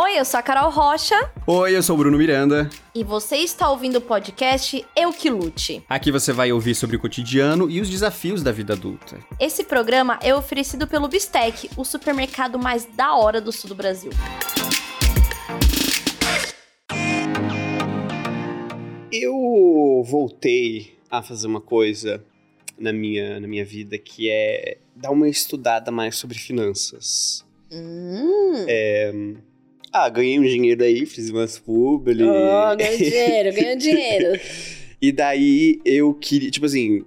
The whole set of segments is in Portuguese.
Oi, eu sou a Carol Rocha. Oi, eu sou o Bruno Miranda. E você está ouvindo o podcast Eu Que Lute. Aqui você vai ouvir sobre o cotidiano e os desafios da vida adulta. Esse programa é oferecido pelo Bistec, o supermercado mais da hora do sul do Brasil. Eu voltei a fazer uma coisa na minha, na minha vida que é dar uma estudada mais sobre finanças. Hum. É, ah, ganhei um dinheiro aí, fiz umas publi. Oh, ganhou dinheiro, ganhou dinheiro. e daí eu queria, tipo assim,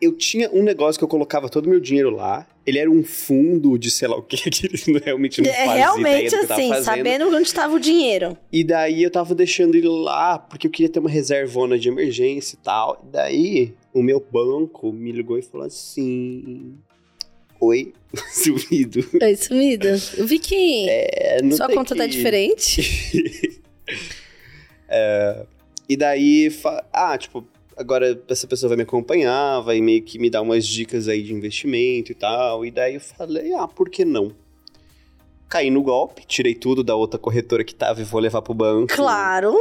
eu tinha um negócio que eu colocava todo o meu dinheiro lá. Ele era um fundo de sei lá o que, que eles realmente não É, fazia realmente assim, sabendo onde estava o dinheiro. E daí eu tava deixando ele lá, porque eu queria ter uma reservona de emergência e tal. E daí o meu banco me ligou e falou assim: Oi, sumido. Oi, sumido. Eu vi que É, não sua conta tá que- diferente. É, e daí, fa- ah, tipo, agora essa pessoa vai me acompanhar, vai meio que me dar umas dicas aí de investimento e tal. E daí eu falei, ah, por que não? Caí no golpe, tirei tudo da outra corretora que tava e vou levar pro banco. Claro.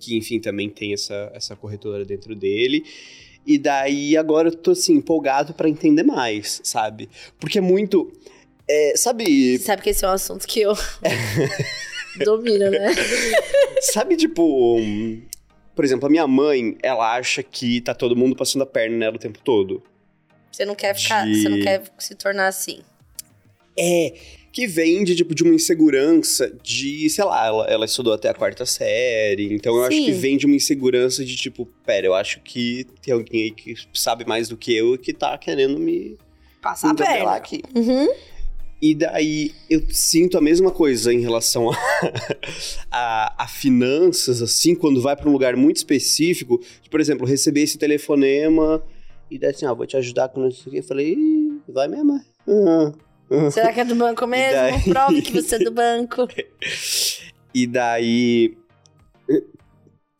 que enfim também tem essa, essa corretora dentro dele. E daí agora eu tô assim, empolgado pra entender mais, sabe? Porque é muito. é, sabe, Sabe que esse é um assunto que eu domino, né? sabe, tipo. um, por exemplo, a minha mãe, ela acha que tá todo mundo passando a perna nela o tempo todo. Você não quer ficar, De- você não quer se tornar assim. É, que vem de, tipo, de uma insegurança de, sei lá, ela, ela estudou até a quarta série, então eu acho Sim. que vem de uma insegurança de, tipo, pera, eu acho que tem alguém aí que sabe mais do que eu e que tá querendo me Passar a atropelar perna. aqui. Uhum. E daí eu sinto a mesma coisa em relação a, a, a finanças, assim, quando vai pra um lugar muito específico. Por exemplo, receber esse telefonema e daí assim, ó, vou te ajudar com isso aqui. Eu falei, vai mesmo. é? Será que é do banco mesmo? daí? Prove que você é do banco. E daí.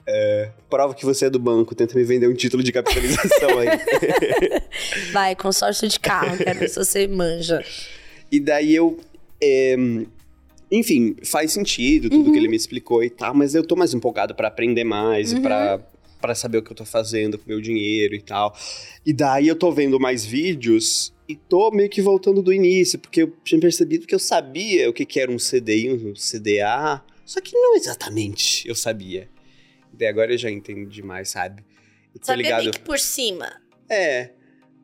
é, prova que você é do banco, tenta me vender um título de capitalização aí. Vai, consórcio de carro, quero ver se você manja. E daí eu. é, enfim, faz sentido tudo Uhum. que ele me explicou e tal, mas eu tô mais empolgado pra aprender mais Uhum. e pra, pra saber o que eu tô fazendo com o meu dinheiro e tal. E daí eu tô vendo mais vídeos e tô meio que voltando do início, porque eu tinha percebido que eu sabia o que, que era um CDI, um CDA, só que não exatamente eu sabia. E daí agora eu já entendi mais, sabe? Eu tô Sabia ligado. bem que por cima. É.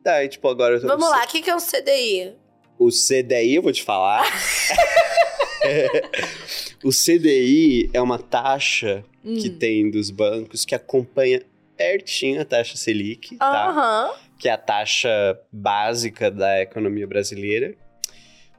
Daí, tipo, agora eu tô. Vamos lá, o que, que é um CDI? O CDI, eu vou te falar. o CDI é uma taxa que Hum. tem dos bancos que acompanha pertinho a taxa Selic, tá? Aham. Que é a taxa básica da economia brasileira.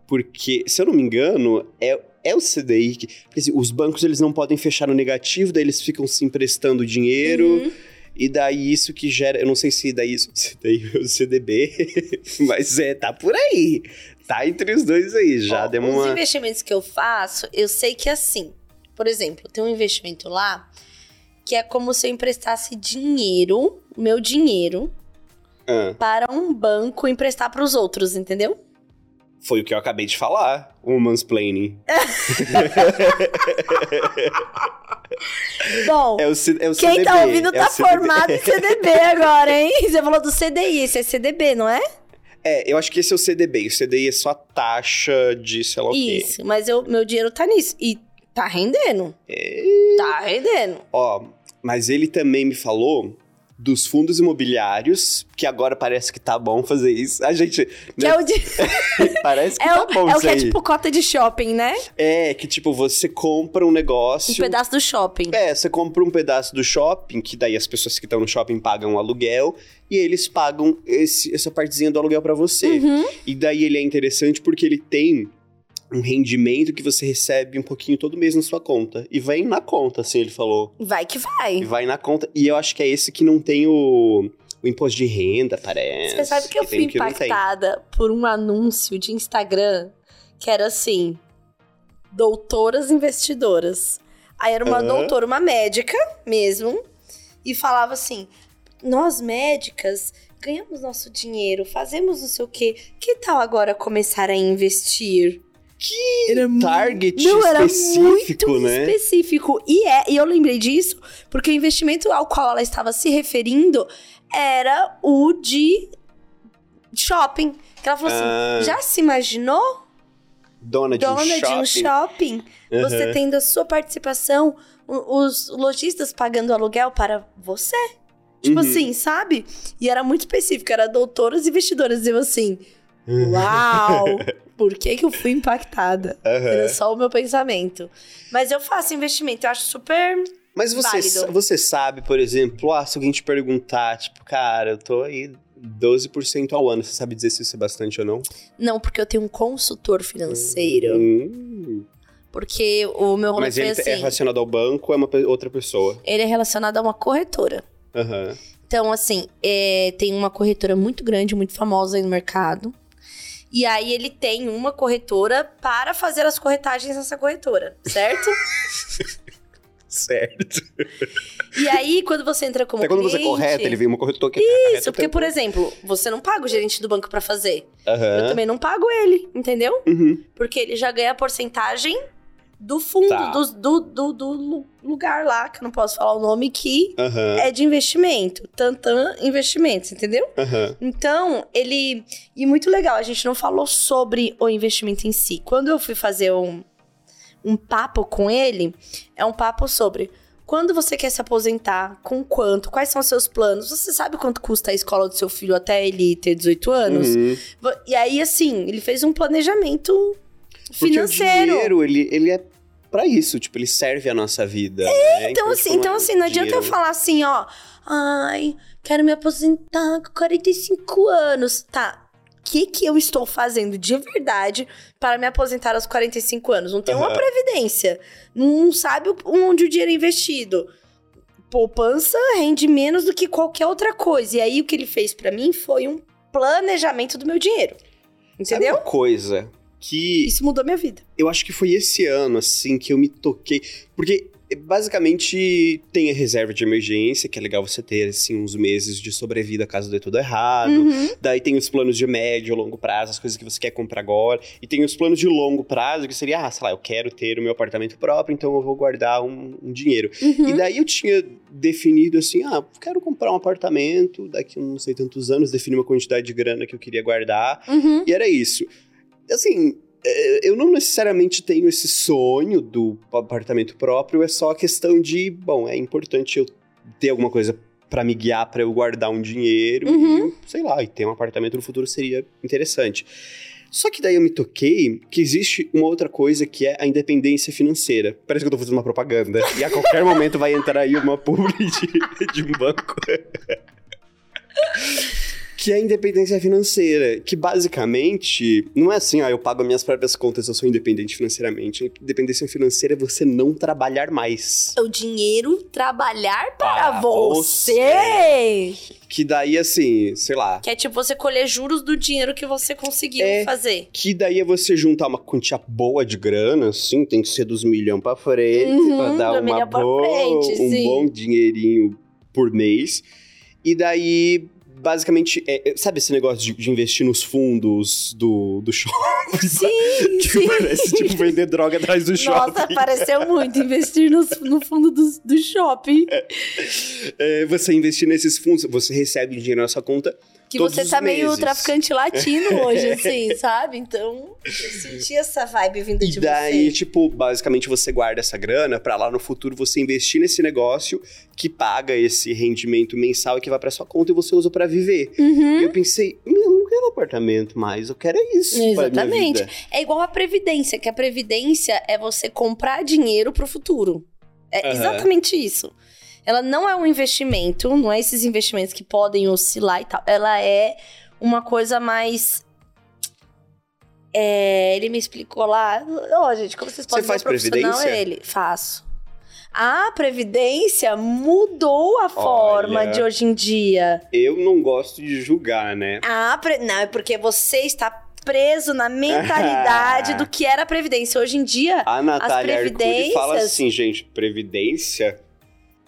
Porque, se eu não me engano, é, é o CDI que... Porque, assim, os bancos, eles não podem fechar no negativo, daí eles ficam se emprestando dinheiro... Uhum. E daí isso que gera, eu não sei se daí isso se daí é o CDB, mas é, tá por aí. Tá entre os dois aí, já Ó, deu Os uma. investimentos que eu faço, eu sei que é assim. Por exemplo, tem um investimento lá que é como se eu emprestasse dinheiro, meu dinheiro, Ah, para um banco emprestar para os outros, entendeu? foi o que eu acabei de falar, o mansplaining. Bom, É o, C- é o quem CDB. tá ouvindo é tá formado em CDB agora, hein? Você falou do CDI, esse é CDB, não é? É, eu acho que esse é o CDB. O CDI é só a taxa de sei lá o quê. Isso, mas eu, meu dinheiro tá nisso. E tá rendendo. É. Tá rendendo. Ó, mas ele também me falou dos fundos imobiliários, que agora parece que tá bom fazer isso. A gente. Que né, é o, de... Parece que é tá o, bom é o que é aí. tipo cota de shopping, né? É, que tipo, você compra um negócio. Um pedaço do shopping. É, você compra um pedaço do shopping, que daí as pessoas que estão no shopping pagam o aluguel, e eles pagam esse- essa partezinha do aluguel pra você. Uhum. E daí ele é interessante porque ele tem um rendimento que você recebe um pouquinho todo mês na sua conta. E vai na conta, assim, ele falou. Vai que vai. E vai na conta. E eu acho que é esse que não tem o, o imposto de renda, parece. Você sabe que eu fui que impactada por um anúncio de Instagram que era assim: doutoras investidoras. Aí era uma Aham. doutora, uma médica mesmo, e falava assim: nós médicas ganhamos nosso dinheiro, fazemos não sei o quê. Que tal agora começar a investir? Que Era mu- target Não, era específico, muito né? específico. E não, era específico, muito específico. E, é, e eu lembrei disso porque o investimento ao qual ela estava se referindo era o de shopping. Que ela falou Ah. assim: já se imaginou? Dona de um dona de shopping. um shopping, você Aham. tendo a sua participação, os lojistas pagando aluguel para você. Tipo Uhum. assim, sabe? E era muito específico, era doutoras investidoras diziam assim: Uau! Por que, que eu fui impactada? Aham. Era só o meu pensamento. Mas eu faço investimento, eu acho super. Mas você, Válido. você sabe, por exemplo, ah, se alguém te perguntar, tipo, cara, eu tô aí 12% ao ano, você sabe dizer se isso é bastante ou não? Não, porque eu tenho um consultor financeiro. Hum. Porque o meu rolê Mas ele assim: é relacionado ao banco ou é uma outra pessoa? ele é relacionado a uma corretora. Aham. Então, assim, é, tem uma corretora muito grande, muito famosa aí no mercado. E aí ele tem uma corretora para fazer as corretagens nessa corretora, certo? Certo. e aí, quando você entra como Até quando você cliente... correta, ele vem uma corretora que Isso, porque, por exemplo, você não paga o gerente do banco para fazer. Eu Aham. também não pago ele, entendeu? Uhum. Porque ele já ganha a porcentagem do fundo, Tá. do, do, do, do lu- lugar lá, que eu não posso falar o nome, que Aham. é de investimento. Tantan Investimentos, entendeu? Aham. Então, ele. E muito legal, a gente não falou sobre o investimento em si. Quando eu fui fazer um, um papo com ele, é um papo sobre quando você quer se aposentar, com quanto, quais são os seus planos. Você sabe quanto custa a escola do seu filho até ele ter 18 anos? Uhum. E aí, assim, ele fez um planejamento Porque financeiro. o dinheiro, ele, ele é pra isso, tipo, ele serve a nossa vida. né? Então, assim, tipo, então, é- assim, não adianta eu falar assim, ó. Ai, quero me aposentar com 45 anos. Tá. O que, que eu estou fazendo de verdade para me aposentar aos 45 anos? Não tem uma Aham. previdência. Não sabe onde o dinheiro é investido. Poupança rende menos do que qualquer outra coisa. E aí, o que ele fez pra mim foi um planejamento do meu dinheiro. Sabe Entendeu? uma coisa que Isso mudou minha vida. eu acho que foi esse ano, assim, que eu me toquei. Porque, basicamente, tem a reserva de emergência, que é legal você ter, assim, uns meses de sobrevida caso dê tudo errado. Uhum. Daí tem os planos de médio, longo prazo, as coisas que você quer comprar agora. E tem os planos de longo prazo, que seria, ah, sei lá, eu quero ter o meu apartamento próprio, então eu vou guardar um, um dinheiro. Uhum. E daí eu tinha definido assim, ah, quero comprar um apartamento, daqui a não sei tantos anos, defini uma quantidade de grana que eu queria guardar. Uhum. E era isso. Assim, é, eu não necessariamente tenho esse sonho do apartamento próprio, é só a questão de, bom, é importante eu ter alguma coisa pra me guiar, pra eu guardar um dinheiro, Uhum. e, sei lá, e ter um apartamento no futuro seria interessante. Só que daí eu me toquei que existe uma outra coisa que é a independência financeira. Parece que eu tô fazendo uma propaganda. E a qualquer momento vai entrar aí uma publi de, de um banco. que é a independência financeira. Que basicamente não é assim, ah, eu pago as minhas próprias contas, eu sou independente financeiramente. A independência financeira é você não trabalhar mais. O dinheiro trabalhar para, Para você. Que daí, assim, sei lá. Que é tipo você colher juros do dinheiro que você conseguiu É. fazer. Que daí é você juntar uma quantia boa de grana, assim, tem que ser dos milhão pra frente, Uhum, pra dar uma boa, frente, um sim. bom dinheirinho por mês. E daí, basicamente, é- é- sabe esse negócio de, de investir nos fundos do, do shopping? Sim, que sim. parece, tipo, vender droga atrás do Nossa, shopping. pareceu muito investir no, no fundo do, do shopping. É, você investir nesses fundos, você recebe dinheiro na sua conta. Que Todos você tá meio meses. traficante latino hoje, assim, sabe? Então, eu senti essa vibe vindo E de daí, você. tipo, basicamente você guarda essa grana pra lá no futuro você investir nesse negócio que paga esse rendimento mensal e que vai pra sua conta e você usa pra viver. Uhum. E eu pensei, eu não quero apartamento mais, eu quero isso. Exatamente. É igual a previdência, que a previdência é você comprar dinheiro pro futuro. É Aham. exatamente isso. Ela não é um investimento, não é esses investimentos que podem oscilar e tal. Ela é uma coisa mais. É, ele me explicou lá. Ó, gente, como vocês podem ver, faz previdência? é ele. Faço. A previdência mudou a forma Olha. de hoje em dia. Eu não gosto de julgar, né? Ah, pre... não, é porque você está preso na mentalidade do que era a Previdência. Hoje em dia, A Natália Arcuri previdências- fala assim, gente, previdência...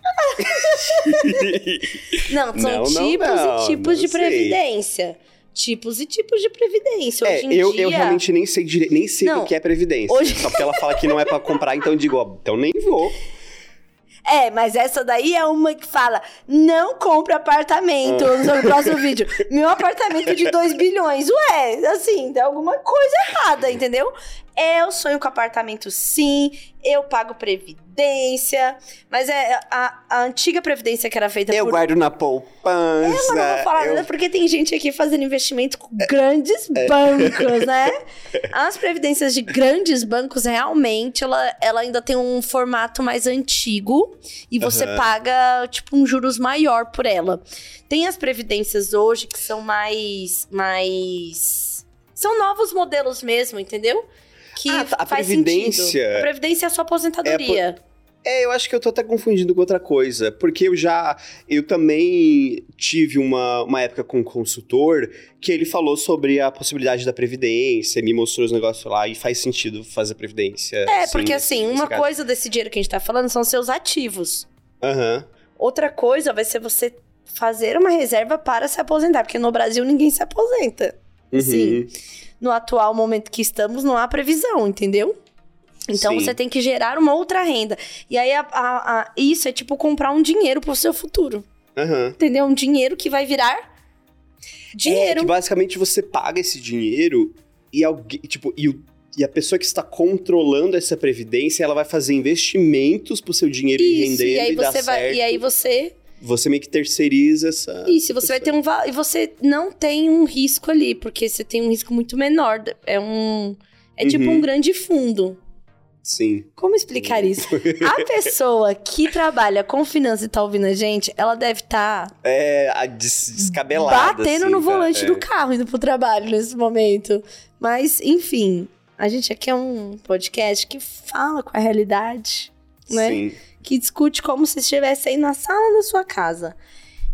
não, são Não, tipos não, e tipos de sei. Previdência. tipos e tipos de previdência. É, Hoje em eu, dia... eu realmente nem sei dire... nem sei Não. o que é previdência. Hoje- Só porque ela fala que não é pra comprar, então eu digo, ó, então nem vou. É, mas essa daí é uma que fala: não compre apartamento Ah. no próximo vídeo. Meu apartamento de 2 bilhões. Ué, assim, tem alguma coisa errada, entendeu? Eu sonho com apartamento sim, eu pago previdência, mas é a, a antiga previdência que era feita Eu por. guardo na poupança. Eu não vou falar eu- nada porque tem gente aqui fazendo investimento com grandes bancos, né? As previdências de grandes bancos, realmente, ela, ela ainda tem um formato mais antigo e você Aham. paga, tipo, um juros maior por ela. Tem as previdências hoje que são mais. mais. São novos modelos mesmo, entendeu? Que Ah, a faz previdência- sentido. A previdência é a sua aposentadoria. É, eu acho que eu tô até confundindo com outra coisa. Porque eu já. Eu também tive uma, uma época com um consultor que ele falou sobre a possibilidade da Previdência, me mostrou os negócios lá e faz sentido fazer Previdência. É, sim, porque assim, uma caso. coisa desse dinheiro que a gente tá falando são seus ativos. Aham. Outra coisa vai ser você fazer uma reserva para se aposentar, porque no Brasil ninguém se aposenta. Uhum. Sim. No atual momento que estamos, não há previsão, entendeu? Então Sim. você tem que gerar uma outra renda. E aí a- a- a- isso é tipo comprar um dinheiro pro seu futuro. Aham. Entendeu? Um dinheiro que vai virar É, dinheiro. que basicamente você paga esse dinheiro e alguém. Tipo, e, o- e a pessoa que está controlando essa previdência, ela vai fazer investimentos pro seu dinheiro ir Isso, rendendo e aí dar você vai. certo. E aí você. Você meio que terceiriza essa. Isso, você vai ter um. E você não tem um risco ali, porque você tem um risco muito menor. É um. É tipo Uhum. um grande fundo. Sim. Como explicar isso? A pessoa que trabalha com finanças e tá ouvindo a gente, ela deve estar É a des descabelada. batendo assim, no tá? volante É. do carro indo pro trabalho nesse momento. Mas, enfim, a gente aqui é um podcast que fala com a realidade, né? Sim. Que discute como se estivesse aí na sala da sua casa.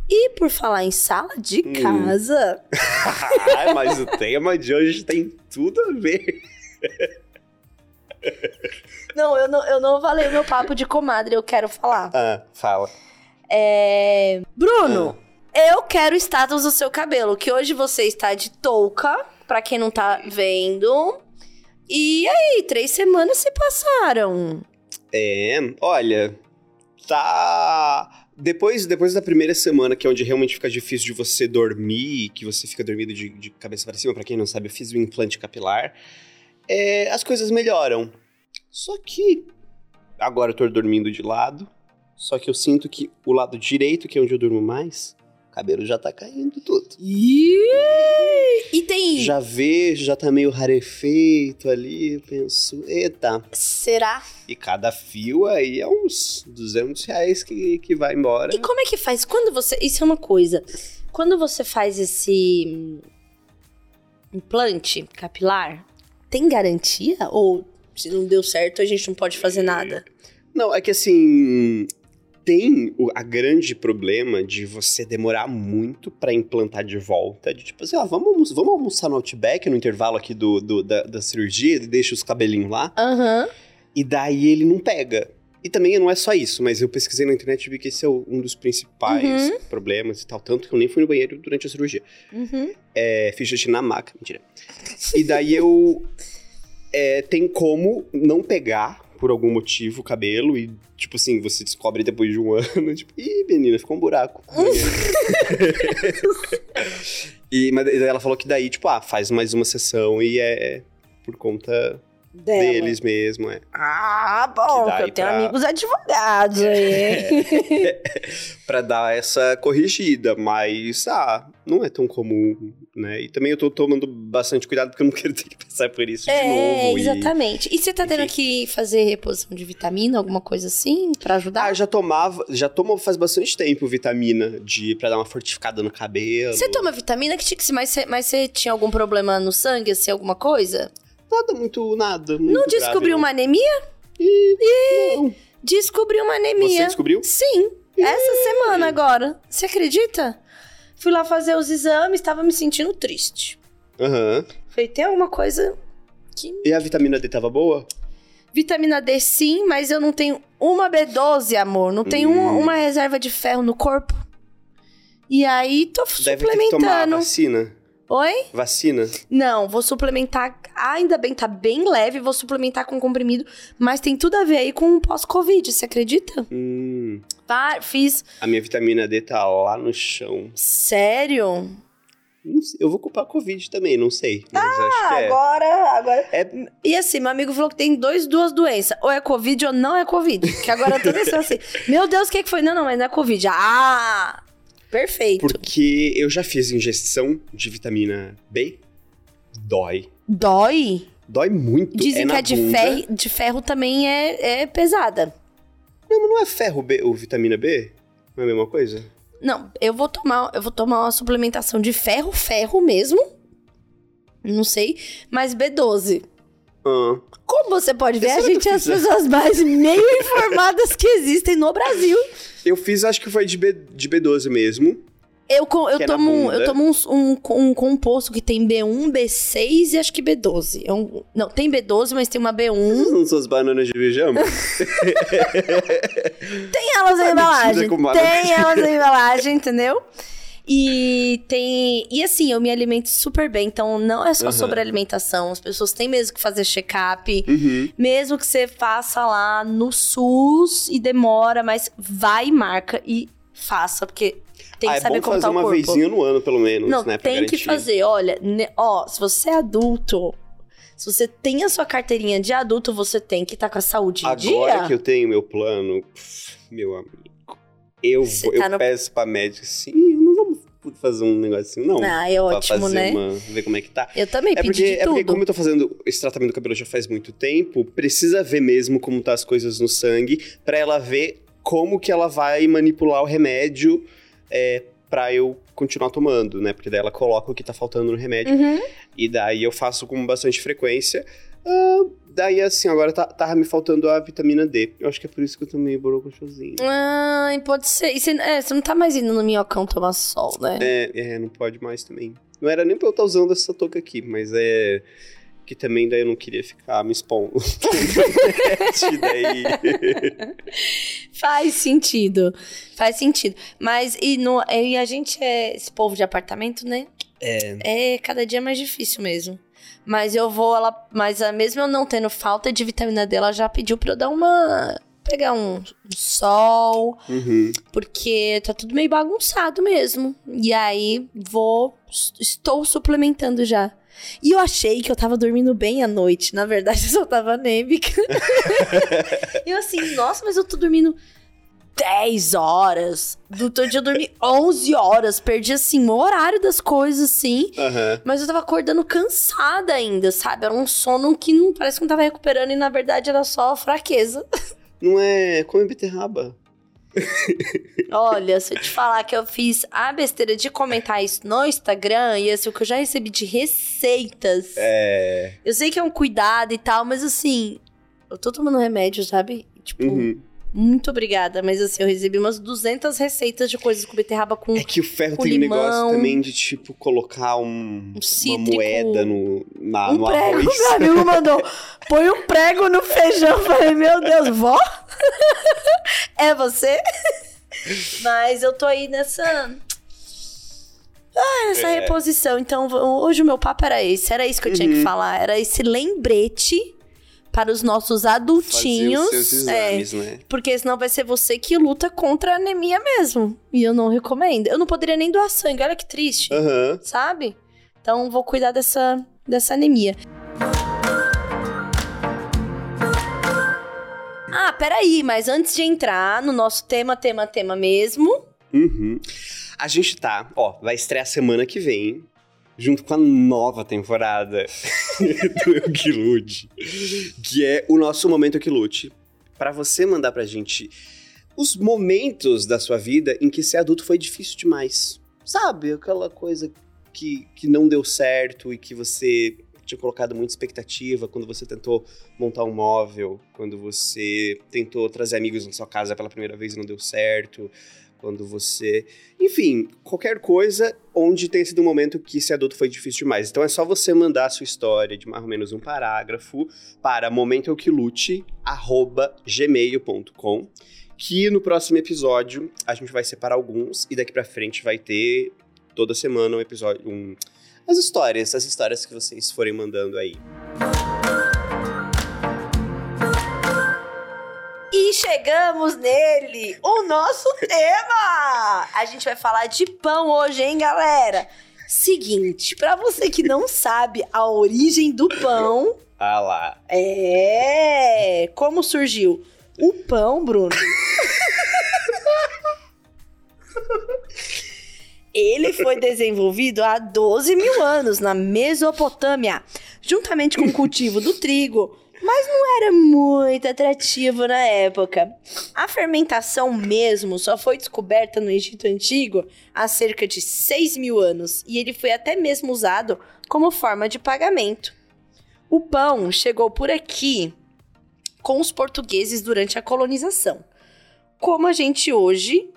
E por falar em sala de Hum. casa, Ai, mas o tema de hoje tem tudo a ver. não, eu não, eu não falei o meu papo de comadre, eu quero falar. Ah, fala. É... Bruno, Ah. eu quero o status do seu cabelo, que hoje você está de touca, pra quem não tá vendo. E aí, três semanas se passaram. É, olha, tá. Depois, depois da primeira semana, que é onde realmente fica difícil de você dormir, que você fica dormindo de, de cabeça para cima, pra quem não sabe, eu fiz o implante capilar, é, as coisas melhoram. Só que agora eu tô dormindo de lado, só que eu sinto que o lado direito, que é onde eu durmo mais, cabelo já tá caindo tudo. E tem. Já vejo, já tá meio rarefeito ali, penso, eita. Será? E cada fio aí é uns 200 reais que, que vai embora. E como é que faz? Quando você. Isso é uma coisa. Quando você faz esse hum, implante capilar, tem garantia? Ou se não deu certo, a gente não pode fazer nada? Não, é que assim. Tem o a grande problema de você demorar muito pra implantar de volta. De tipo assim, ó, vamos, vamos almoçar no Outback no intervalo aqui do, do- da, da cirurgia, deixa os cabelinhos lá. Aham. E daí ele não pega. E também não é só isso, mas eu pesquisei na internet e vi que esse é um dos principais Uhum. problemas e tal. Tanto que eu nem fui no banheiro durante a cirurgia. Uhum. É, fiz xixi na maca, mentira. E daí eu. é, tem como não pegar, por algum motivo, o cabelo e, tipo assim, você descobre depois de um ano, tipo, ih, menina, ficou um buraco. e, mas ela falou que daí, tipo, ah, faz mais uma sessão e é por conta Dela. deles mesmo, é. Ah, bom, Que que eu tenho pra- amigos advogados aí. Pra dar essa corrigida, mas, ah, não é tão comum, né? E também eu tô tomando bastante cuidado porque eu não quero ter que passar por isso de É, novo. e- exatamente. E você tá tendo que fazer reposição de vitamina, alguma coisa assim, pra ajudar? Ah, já tomava, já tomo faz bastante tempo vitamina de para dar uma fortificada no cabelo. Você toma vitamina, que, tinha- mas, você, mas você tinha algum problema no sangue, assim, alguma coisa? Nada muito nada. muito Não grave, descobriu não. uma anemia? Não. Descobriu uma Você anemia. descobriu? Sim, essa semana agora. Você acredita? Fui lá fazer os exames, tava me sentindo triste. Aham. Falei, tem alguma coisa que... E a vitamina D tava boa? Vitamina D sim, mas eu não tenho uma B12, amor. Não tenho Hum. uma, uma reserva de ferro no corpo. E aí, tô Deve ter que tomar a suplementando. vacina. Oi? Vacina? Não, vou suplementar. Ainda bem, tá bem leve, vou suplementar com comprimido, mas tem tudo a ver aí com o pós-Covid, você acredita? Hum, Tá, fiz. a minha vitamina D tá lá no chão. Sério? Eu vou culpar a Covid também, não sei. Mas acho que é. agora, agora. É- E assim, meu amigo falou que tem dois, duas doenças. Ou é Covid ou não é Covid. Que agora tudo isso assim. Meu Deus, o que, que foi? Não, não, mas não é Covid. Ah! Perfeito. Porque eu já fiz injeção de vitamina B. Dói. Dói? Dói muito. Dizem é que a de bunda. ferro, de ferro também é, é pesada. Não, mas não é ferro B, ou vitamina B? Não é a mesma coisa? Não, eu vou tomar, eu vou tomar uma suplementação de ferro, ferro mesmo. Não sei, mas B12. Ah, Como você pode ver, a gente é as fiz? pessoas mais meio informadas que existem no Brasil. eu fiz, acho que foi de, B, de B12 mesmo. Eu, eu é tomo, um- eu tomo um, um, um composto que tem B1, B6 e acho que B12. É um- não, tem B12, mas tem uma B1. Não são as bananas de pijama? Tem elas na embalagem. Tem elas na embalagem, entendeu? E tem. E assim, eu me alimento super bem. Então, não é só Aham. sobre alimentação. As pessoas têm mesmo que fazer check-up. Uhum. Mesmo que você faça lá no SUS e demora, mas vai e marca e faça, porque tem ah, que é saber bom como fazer tá uma vezinha no ano, pelo menos, Não, né? tem que fazer. Olha, ne- ó, se você é adulto, se você tem a sua carteirinha de adulto, você tem que estar com a saúde em Agora dia. que eu tenho meu plano, meu amigo, eu, Você vou, eu tá no- peço pra médica assim, não vamos fazer um negocinho, não. Ah, é ótimo, fazer né? uma. ver como é que tá. Eu também É pedi porque, é porque, como eu tô fazendo esse tratamento do cabelo já faz muito tempo, precisa ver mesmo como tá as coisas no sangue, pra ela ver como que ela vai manipular o remédio é, pra eu continuar tomando, né? Porque daí ela coloca o que tá faltando no remédio. Uhum. E daí eu faço com bastante frequência. Ah, daí, assim, agora tá, tava me faltando a vitamina D. Eu acho que é por isso que eu tomei borocochosinho. Ai, pode ser. E você, é, você não tá mais indo no minhocão tomar sol, né? É, é, não pode mais também. Não era nem pra eu estar usando essa touca aqui, mas é. Que também daí eu não queria ficar me expondo. Daí. Faz sentido. Faz sentido. Mas e, no, e a gente é esse povo de apartamento, né? É. É cada dia mais difícil mesmo. Mas eu vou, ela. Mas mesmo eu não tendo falta de vitamina D, ela já pediu pra eu dar uma. Pegar um, um sol, Uhum. porque tá tudo meio bagunçado mesmo. E aí vou. Estou suplementando já. E eu achei que eu tava dormindo bem à noite. Na verdade, eu só tava anêmica. e eu assim, nossa, mas eu tô dormindo 10 horas. Do outro dia eu dormi 11 horas. Perdi, assim, o horário das coisas, assim. Aham. Mas eu tava acordando cansada ainda, sabe? Era um sono que não parece que não tava recuperando e na verdade era só fraqueza. Não é. Come beterraba. Olha, se eu te falar que eu fiz a besteira de comentar isso no Instagram e assim, o que eu já recebi de receitas. É. Eu sei que é um cuidado e tal, mas assim, eu tô tomando remédio, sabe? Tipo, Uhum. Muito obrigada, mas assim, eu recebi umas 200 receitas de coisas com beterraba com É que o ferro tem um negócio limão. também de, tipo, colocar um, Um uma cítrico. moeda no, na, um no prego. arroz. Meu amigo mandou, põe um prego no feijão. Eu falei, meu Deus, vó? é você? Mas eu tô aí nessa. Ah, nessa É. reposição. Então, hoje o meu papo era esse. Era isso que eu tinha que Uhum. falar. Era esse lembrete para os nossos Fazer adultinhos. os seus É, exames, né? porque senão vai ser você que luta contra a anemia mesmo. E eu não recomendo. Eu não poderia nem doar sangue. Olha que triste Aham. sabe? Então vou cuidar dessa, dessa anemia. Ah, peraí, mas antes de entrar no nosso tema, tema, tema mesmo. Uhum. A gente tá, ó, vai estrear semana que vem, junto com a nova temporada do Eu Que Lute, que é o nosso Momento Eu Que Lute. Pra você mandar pra gente os momentos da sua vida em que ser adulto foi difícil demais. Sabe? Aquela coisa que, que não deu certo e que você tinha colocado muita expectativa quando você tentou montar um móvel, quando você tentou trazer amigos na sua casa pela primeira vez e não deu certo, quando você. Enfim, qualquer coisa onde tenha sido um momento que ser adulto foi difícil demais. Então é só você mandar a sua história de mais ou menos um parágrafo para momentoeukilute.gmail.com que no próximo episódio a gente vai separar alguns e daqui pra frente vai ter toda semana um episódio, um, as histórias, as histórias que vocês forem mandando aí. E chegamos nele, o nosso tema! A gente vai falar de pão hoje, hein, galera? Seguinte, pra você que não sabe a origem do pão, Ah lá. é. Como surgiu? O pão, Bruno. Ele foi desenvolvido há 12 mil anos na Mesopotâmia, juntamente com o cultivo do trigo, mas não era muito atrativo na época. A fermentação mesmo só foi descoberta no Egito Antigo há cerca de 6 mil anos e ele foi até mesmo usado como forma de pagamento. O pão chegou por aqui com os portugueses durante a colonização. Como a gente hoje,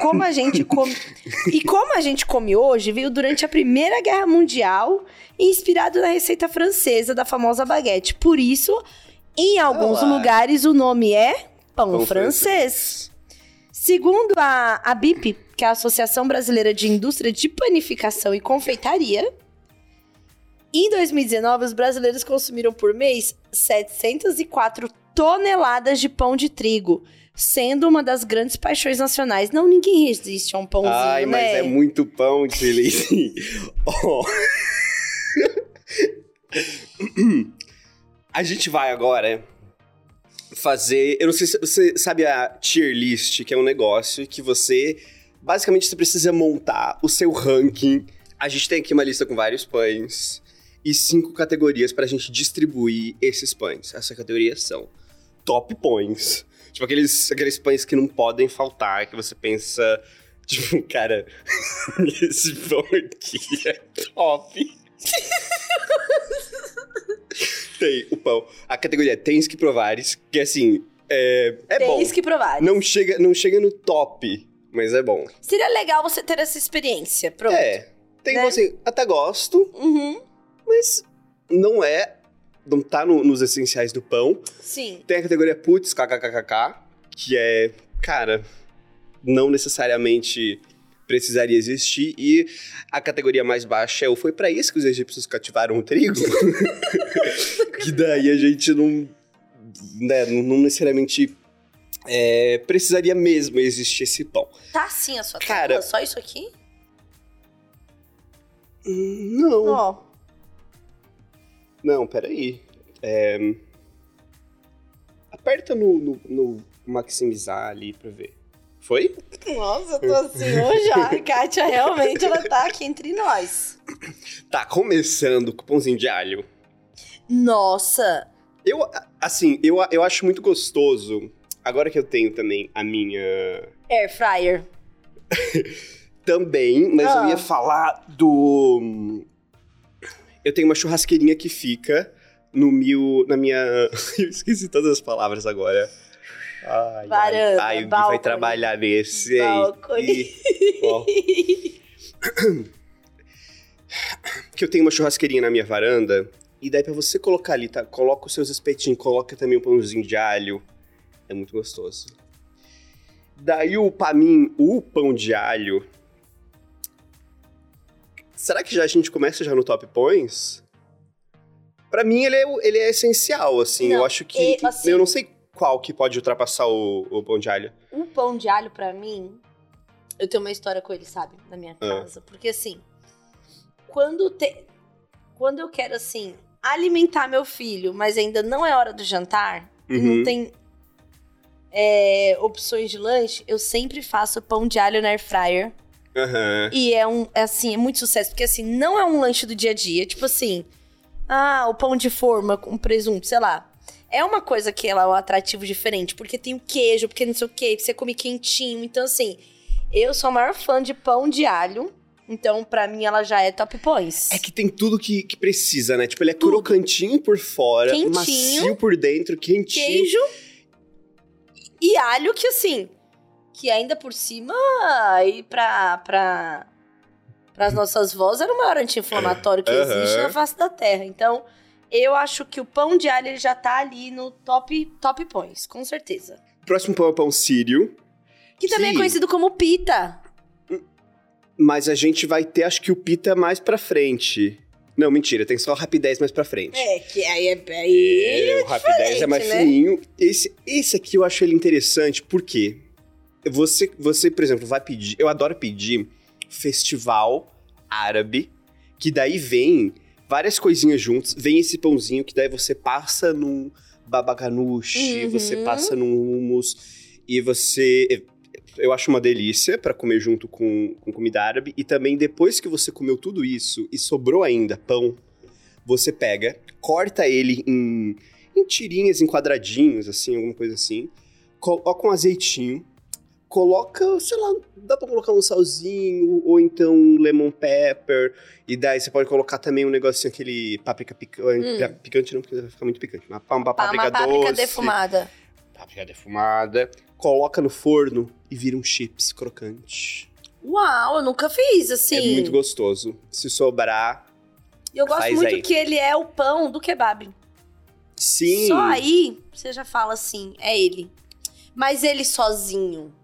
como a gente come e como a gente come hoje veio durante a Primeira Guerra Mundial, inspirado na receita francesa da famosa baguete. Por isso, em alguns Olá. lugares o nome é pão, Pão francês. Segundo a, a BIP, que é a Associação Brasileira de Indústria de Panificação e Confeitaria, em 2019, os brasileiros consumiram por mês 704 toneladas de pão de trigo, sendo uma das grandes paixões nacionais. Não, ninguém resiste a um pãozinho, Ai, mas né? é muito pão leite. Ó. A gente vai agora fazer. Eu não sei se você sabe a tier list, que é um negócio que você. Basicamente, você precisa montar o seu ranking. A gente tem aqui uma lista com vários pães e cinco categorias pra gente distribuir esses pães. Essas categorias são top pães. Tipo, aqueles, aqueles pães que não podem faltar, que você pensa. Tipo, cara, esse pão aqui é top. Tem o pão. A categoria é tens que provares, que assim, é, é bom. Tens que provar. Não chega, não chega no top, mas é bom. Seria legal você ter essa experiência. Pronto. É. Tem Né? você, até gosto, Uhum. mas não é. Não tá no- nos essenciais do pão. Sim. Tem a categoria putz, kkkk, que é, cara, não necessariamente precisaria existir. E a categoria mais baixa é o foi pra isso que os egípcios cativaram o trigo. que daí a gente não, né, não necessariamente é, precisaria mesmo existir esse pão. Tá assim a sua Cara-? Só isso aqui? Não, Ó. não, peraí. É, aperta no, no, no maximizar ali pra ver. Foi? Nossa, eu tô assim hoje. A Kátia realmente ela tá aqui entre nós. Tá começando com pãozinho de alho. Nossa. Eu, assim, eu, eu acho muito gostoso. Agora que eu tenho também a minha. Air fryer. Também, mas Ah. eu ia falar do. Eu tenho uma churrasqueirinha que fica no mil. Na minha. eu esqueci todas as palavras agora. Ai, Varanda, ai, ai, o Gui balcone. vai trabalhar nesse. Balcone. E- que eu tenho uma churrasqueirinha na minha varanda. E daí pra você colocar ali, tá? Coloca os seus espetinhos, coloca também um pãozinho de alho. É muito gostoso. Daí o pra mim, o pão de alho. Será que já a gente começa já no top pões? Pra mim ele é, ele é essencial, assim. Não, eu acho que, e, assim- eu não sei qual que pode ultrapassar o, o pão de alho. Um pão de alho pra mim, eu tenho uma história com ele, sabe? Na minha Ah. casa. Porque assim, quando, te... quando eu quero, assim, alimentar meu filho, mas ainda não é hora do jantar, e Uhum. não tem é, opções de lanche, eu sempre faço pão de alho na air fryer. Aham. E é um, é assim, é muito sucesso, porque assim, não é um lanche do dia a dia, tipo assim, ah, o pão de forma com presunto, sei lá. É uma coisa que ela é um atrativo diferente, porque tem o queijo, porque não sei o quê, que você come quentinho. Então, assim, eu sou a maior fã de pão de alho. Então, pra mim, ela já é top points. É que tem tudo que, que precisa, né? Tipo, ele é Tudo. crocantinho por fora, Quentinho. macio por dentro, quentinho. queijo e alho que assim, que ainda por cima aí pra para as nossas vozes era o maior anti-inflamatório que Aham. existe na face da terra. Então, eu acho que o pão de alho ele já tá ali no top top points, com certeza. Próximo pão é o pão sírio. Que também é conhecido como pita. Mas a gente vai ter, acho que o pita mais pra frente. Não, mentira, tem só o rapidez mais pra frente. É, que aí é. Aí É, o rapidez é mais né? fininho. Esse, esse aqui eu acho ele interessante, porque você, você, por exemplo, vai pedir. Eu adoro pedir festival árabe, que daí vem várias coisinhas juntas. Vem esse pãozinho que daí você passa num babaganuche, Uhum. você passa num hummus e você. Eu acho uma delícia pra comer junto com, com comida árabe. E também depois que você comeu tudo isso e sobrou ainda pão, você pega, corta ele em, em tirinhas, em quadradinhos, assim, alguma coisa assim. Coloca um azeitinho. Coloca, sei lá, dá pra colocar um salzinho, ou então um lemon pepper. E daí você pode colocar também um negocinho, aquele páprica picante. Hum. Picante não, porque vai ficar muito picante. Uma, uma Pá, páprica uma páprica doce. defumada. Páprica defumada. Coloca no forno e vira um chips crocante. Uau, eu nunca fiz assim. É muito gostoso. Se sobrar, Eu gosto muito aí. que ele é o pão do kebab. sim. Só aí você já fala assim, é ele. Mas ele sozinho.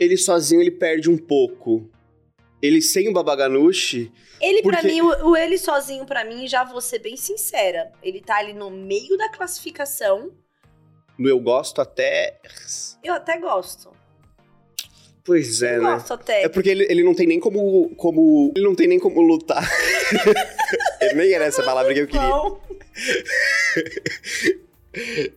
Ele sozinho ele perde um pouco. Ele sem o babaganuche, Ele, pra Porque- mim, o, o ele sozinho, pra mim, já vou ser bem sincera. Ele tá ali no meio da classificação. no eu gosto até. Eu até gosto. Pois é, eu né? gosto até. É porque ele, ele não tem nem como, como. Ele não tem nem como lutar. Ele nem era essa palavra que eu queria.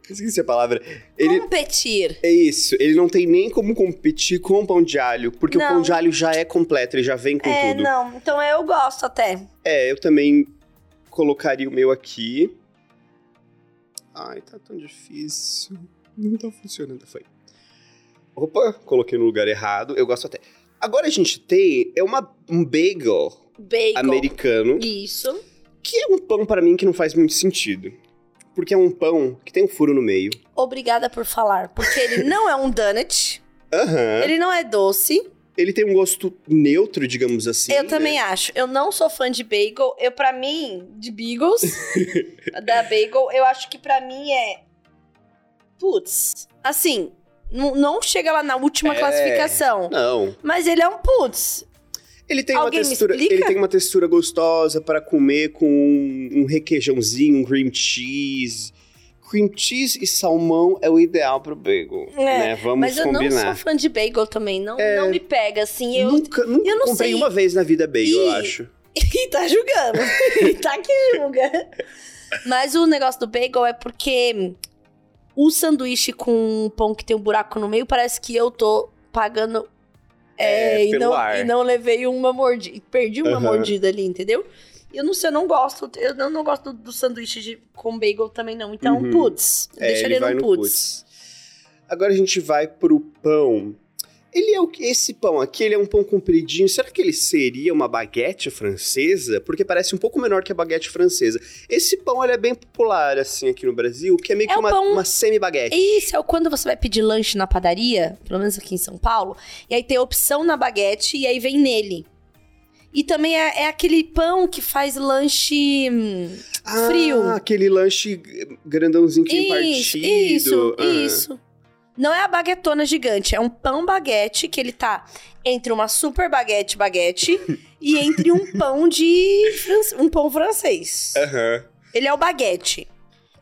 Esqueci a palavra. Ele. Competir. É isso, ele não tem nem como competir com o pão de alho, porque Não. o pão de alho já é completo, ele já vem com É, tudo. não. Então eu gosto até. É, eu também colocaria o meu aqui. Ai, tá tão difícil. Não tá funcionando, foi. Opa, coloquei no lugar errado. Eu gosto até. Agora a gente tem é uma, um bagel Bacon. americano, Isso. que é um pão pra mim que não faz muito sentido. Porque é um pão que tem um furo no meio. Obrigada por falar. Porque ele não é um donut. Aham. Ele... Ele não é doce. tem um gosto neutro, digamos assim. eu né? também acho. Eu não sou fã de bagel. Eu, pra mim, de bagels, da bagel, eu acho que pra mim é. Putz. Assim, não, não chega lá na última É. classificação. Não. Mas ele é um putz. Ele tem Alguém uma textura, ele tem uma textura gostosa para comer com um requeijãozinho, um cream cheese. Cream cheese e salmão é o ideal pro bagel, É, né? Vamos Mas eu não sou combinar. fã de bagel também. Não, não me pega, assim. Eu... Nunca, nunca eu não comprei sei. uma vez na vida bagel, eu E- acho. E tá julgando. E tá que julga. Mas o negócio do bagel é porque o sanduíche com pão que tem um buraco no meio, parece que eu tô pagando. É, É, e, não, ar. e não levei uma mordida. Perdi uma Aham. mordida ali, entendeu? Eu não sei, eu não gosto. Eu não, não gosto do, do sanduíche de, com bagel também, não. Então, Uhum. putz. É, deixa ele ele vai no no putz. putz. Agora a gente vai pro pão. Ele é o que esse pão aqui, ele é um pão compridinho. Será que ele seria uma baguete francesa? Porque parece um pouco menor que a baguete francesa. Esse pão ele é bem popular assim aqui no Brasil, que é meio É que uma, pão- uma semi-baguete. Isso, é quando você vai pedir lanche na padaria, pelo menos aqui em São Paulo, e aí tem a opção na baguete e aí vem nele. E também é, é aquele pão que faz lanche hum, Ah, frio. aquele lanche grandãozinho que Isso, partido. isso, Ah. isso. Não é a baguetona gigante, é um pão baguete que ele tá entre uma super baguete baguete e entre um pão de um pão francês. Aham. Ele é o baguete.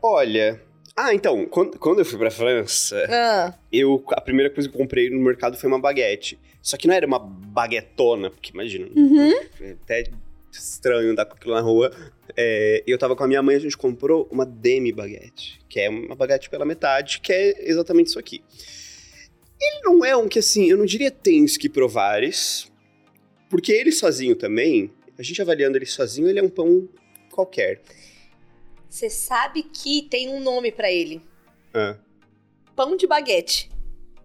Olha. Ah, então, quando, quando eu fui pra França, Ah, eu a primeira coisa que eu comprei no mercado foi uma baguete. Só que não era uma baguetona, porque imagina, Uhum. é até estranho andar com aquilo na rua. É, eu tava com a minha mãe, a gente comprou uma demi-baguete, que é uma baguete pela metade, que é exatamente isso aqui. Ele não é um que, assim, eu não diria tens que provares, porque ele sozinho também, a gente avaliando ele sozinho, ele é um pão qualquer. Você sabe que tem um nome pra ele. Ah, Pão de baguete.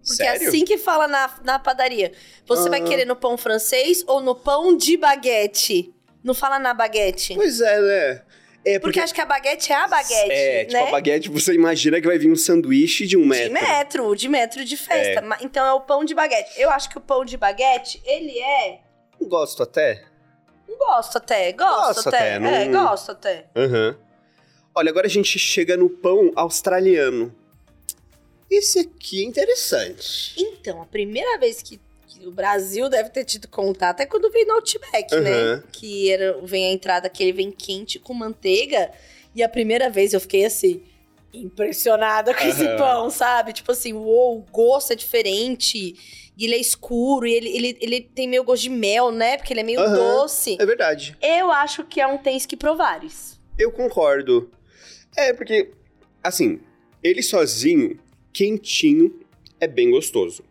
Porque é sério? assim que fala na, na padaria. Você vai Ah. querer no pão francês ou no pão de baguete? Não fala na baguete. Pois é, né? É Porque porque, acho que a baguete é a baguete, é, tipo, né? a baguete, você imagina que vai vir um sanduíche de um De metro. metro, de metro de festa. É. Então é o pão de baguete. Eu acho que o pão de baguete, ele é. Gosto até. Gosto até, gosto, Gosto até. até, É, não- gosto até. Aham. Olha, agora a gente chega no pão australiano. Esse aqui é interessante. Então, a primeira vez que o Brasil deve ter tido contato é quando veio no Outback, né? Aham. Que era, vem a entrada que ele vem quente com manteiga. E a primeira vez eu fiquei assim, impressionada com esse Aham. pão, sabe? Tipo assim, uou, o gosto é diferente. E ele é escuro, e ele, ele, ele tem meio gosto de mel, né? Porque ele é meio Aham. doce. É verdade. Eu acho que é um tens que provares. Eu concordo. É, porque, assim, ele sozinho, quentinho, é bem gostoso.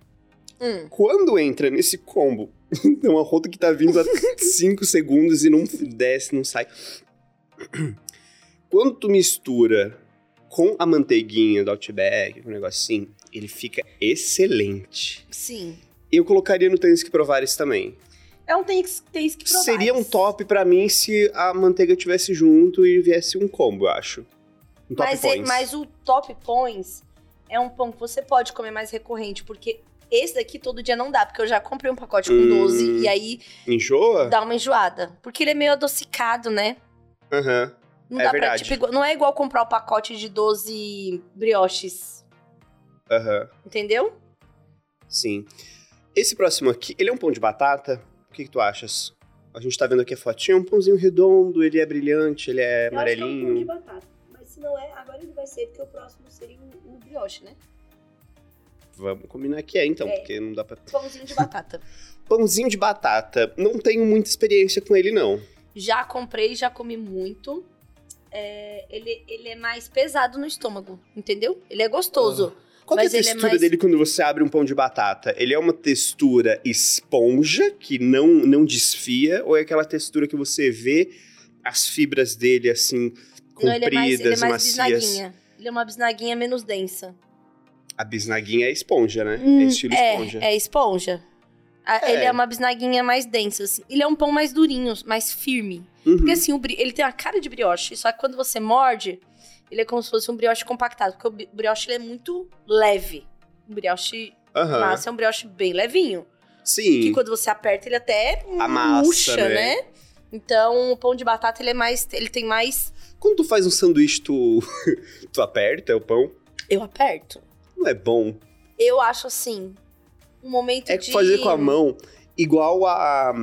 Hum. Quando entra nesse combo, tem uma rota que tá vindo há 5 segundos e não desce, não sai. Quando tu mistura com a manteiguinha do Outback, um negocinho, ele fica excelente. Sim. Eu colocaria no Tênis que Provares também. É um tens, tens que provares. Seria um top pra mim se a manteiga tivesse junto e viesse um combo, eu acho. Um top Mas, é- points. mas o top points é um pão que você pode comer mais recorrente, porque esse daqui todo dia não dá, porque eu já comprei um pacote com Hum. 12 e aí Enjoa? dá uma enjoada. Porque ele é meio adocicado, né? Aham. Não É dá verdade. pra, tipo, igual- não é igual comprar o pacote de 12 brioches, Aham. entendeu? Sim. Esse próximo aqui, ele é um pão de batata? O que, que tu achas? A gente tá vendo aqui a fotinha, é um pãozinho redondo, ele é brilhante, ele é amarelinho. batata. Mas se não é, agora ele vai ser, porque o próximo seria o, brioche, né? Vamos combinar que é, então, É. porque não dá pra... Pãozinho de batata. Pãozinho de batata, não tenho muita experiência com ele, não. já comprei, já comi muito. É, ele, ele é mais pesado no estômago, entendeu? Ele é gostoso. Qual que é Mas a é textura mais- dele quando você abre um pão de batata? Ele é uma textura esponja, que não, não desfia, ou é aquela textura que você vê as fibras dele, assim, Não, ele é mais, compridas, ele é mais macias? bisnaguinha. Ele é uma bisnaguinha menos densa. A bisnaguinha é esponja, né? Hum, é estilo esponja. É, esponja. A- É. Ele é uma bisnaguinha mais densa, assim. Ele é um pão mais durinho, mais firme. Uhum. Porque assim, o ele tem a cara de brioche, só que quando você morde, ele é como se fosse um brioche compactado. Porque o brioche é muito leve. O brioche Aham. massa é um brioche bem levinho. Sim. Que quando você aperta, ele até Amassa, murcha, né? né? Então, o pão de batata, ele é mais... Ele tem mais... Quando tu faz um sanduíche, tu, tu aperta o pão? Eu aperto. Não é bom. Eu acho, assim, um momento É de... fazer com a mão, igual a,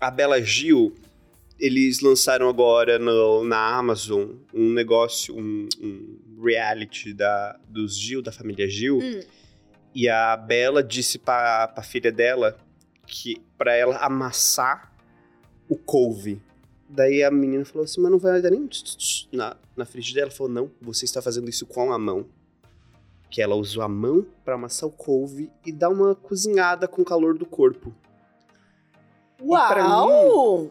a Bela Gil, eles lançaram agora no- na Amazon um negócio, um, um reality da, dos Gil, da família Gil. Hum. E a Bela disse pra, pra filha dela que pra ela amassar o couve. Daí a menina falou assim, mas não vai dar nem tch, tch, tch na, na frigideira. Ela falou, não, você está fazendo isso com a mão. Que ela usou a mão pra amassar o couve e dar uma cozinhada com o calor do corpo. pra Uau!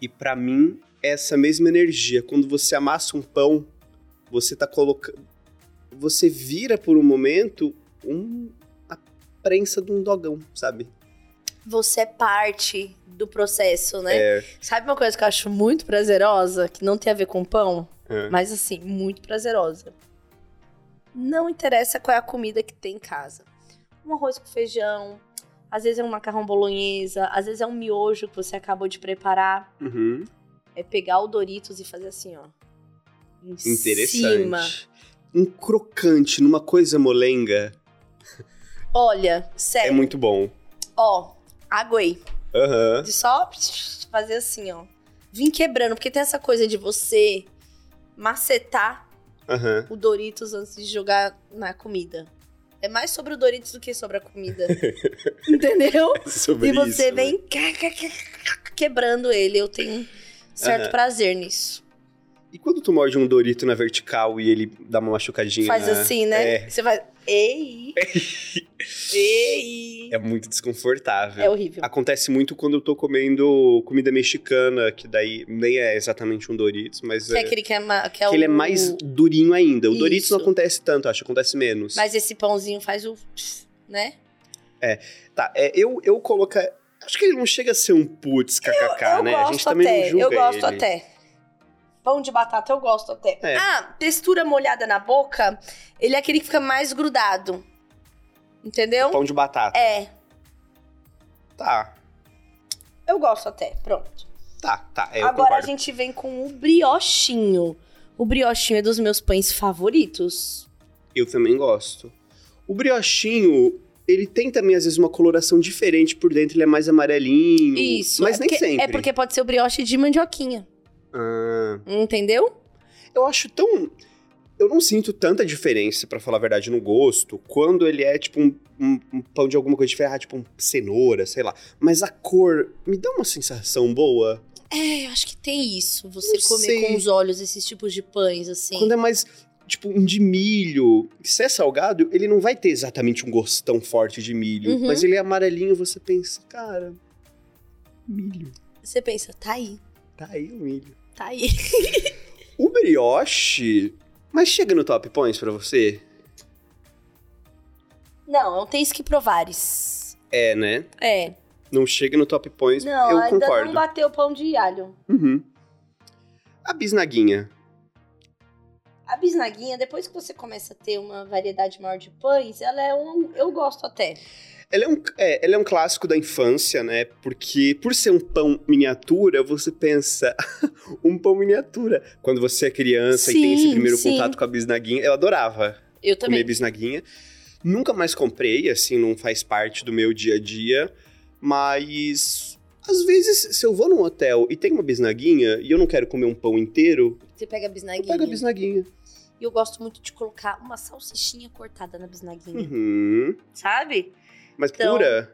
E pra mim, é essa mesma energia. Quando você amassa um pão, você tá colocando... Você vira por um momento um, a prensa de um dogão, sabe? Você é parte do processo, né? É. Sabe uma coisa que eu acho muito prazerosa, que não tem a ver com pão, É. mas assim, muito prazerosa. Não interessa qual é a comida que tem em casa. Um arroz com feijão, às vezes é um macarrão bolonhesa, às vezes é um miojo que você acabou de preparar. Uhum. É pegar o Doritos e fazer assim, ó. Em Interessante. cima. Um crocante numa coisa molenga Olha, é sério. muito bom. Ó, aguei. Aham. De só fazer assim, ó. Vim quebrando, porque tem essa coisa de você macetar Aham. o Doritos antes de jogar na comida. É mais sobre o Doritos do que sobre a comida. Entendeu? Sobre e você isso, né? vem quebrando ele. Eu tenho um certo Aham. prazer nisso. E quando tu morde um Dorito na vertical e ele dá uma machucadinha? Faz assim, né? É, Você faz. Ei! Ei! é muito desconfortável. É horrível. Acontece muito quando eu tô comendo comida mexicana, que daí nem é exatamente um Doritos, mas Que é é, aquele que é, ma- que é que o... ele é mais durinho ainda. O Doritos não Isso. acontece tanto, acho, acontece menos. Mas esse pãozinho faz o... Né? Tá, é, eu, eu colocar... Acho que ele não chega a ser um putz kkk, eu né? gosto a gente também até, não julga eu gosto ele. até. Pão de batata eu gosto até. É. Ah, textura molhada na boca, ele é aquele que fica mais grudado. Entendeu? Pão de batata. É, Tá, eu gosto até. Pronto. tá, tá. é, Agora concordo. a gente vem com o briochinho. O briochinho é dos meus pães favoritos. Eu também gosto. O briochinho, ele tem também, às vezes, uma coloração diferente por dentro, ele é mais amarelinho. Isso. Mas é nem porque, sempre. É porque pode ser o brioche de mandioquinha. Ah, Entendeu? eu acho tão. Eu não sinto tanta diferença, pra falar a verdade, no gosto, quando ele é tipo um, um- um pão de alguma coisa diferente, ah, tipo um cenoura, sei lá. Mas a cor me dá uma sensação boa. É, eu acho que tem isso. Você Não comer sei. com os olhos esses tipos de pães, assim. Quando é mais, tipo, um de milho. Se é salgado, ele não vai ter exatamente um gosto tão forte de milho. Uhum. Mas ele é amarelinho, você pensa, cara, milho. Você pensa, tá aí, Tá aí o milho. Tá aí. O brioche. Mas chega no top points pra você? Não, não isso que provares. É, né? É. Não chega no top points, Não, eu ainda concordo. não bateu o pão de alho. Uhum. A bisnaguinha. A bisnaguinha, depois que você começa a ter uma variedade maior de pães, ela é um. Eu gosto até. Ela é, um, é, ela é um clássico da infância, né? Porque por ser um pão miniatura, você pensa, um pão miniatura. Quando você é criança e tem esse Sim, primeiro sim. contato com a bisnaguinha, eu adorava Eu comer também. bisnaguinha. Nunca mais comprei, assim, não faz parte do meu dia a dia. Mas às vezes, se eu vou num hotel e tem uma bisnaguinha e eu não quero comer um pão inteiro, Você pega a eu bisnaguinha. pego a bisnaguinha. E eu gosto muito de colocar uma salsichinha cortada na bisnaguinha. Uhum. Sabe? Mas Então, pura?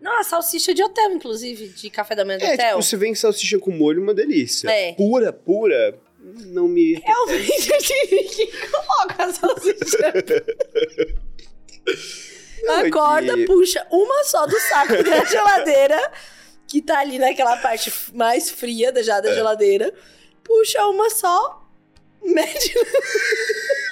Não, a salsicha de hotel, inclusive, de café da manhã do É, hotel. tipo, se vem salsicha com molho, uma delícia. É. Pura, pura, não me... Realmente eu tive que colocar a salsicha. Não, é Acorda, que- puxa uma só do saco da geladeira, que tá ali naquela parte mais fria da, É. já da geladeira. Puxa uma só, mede.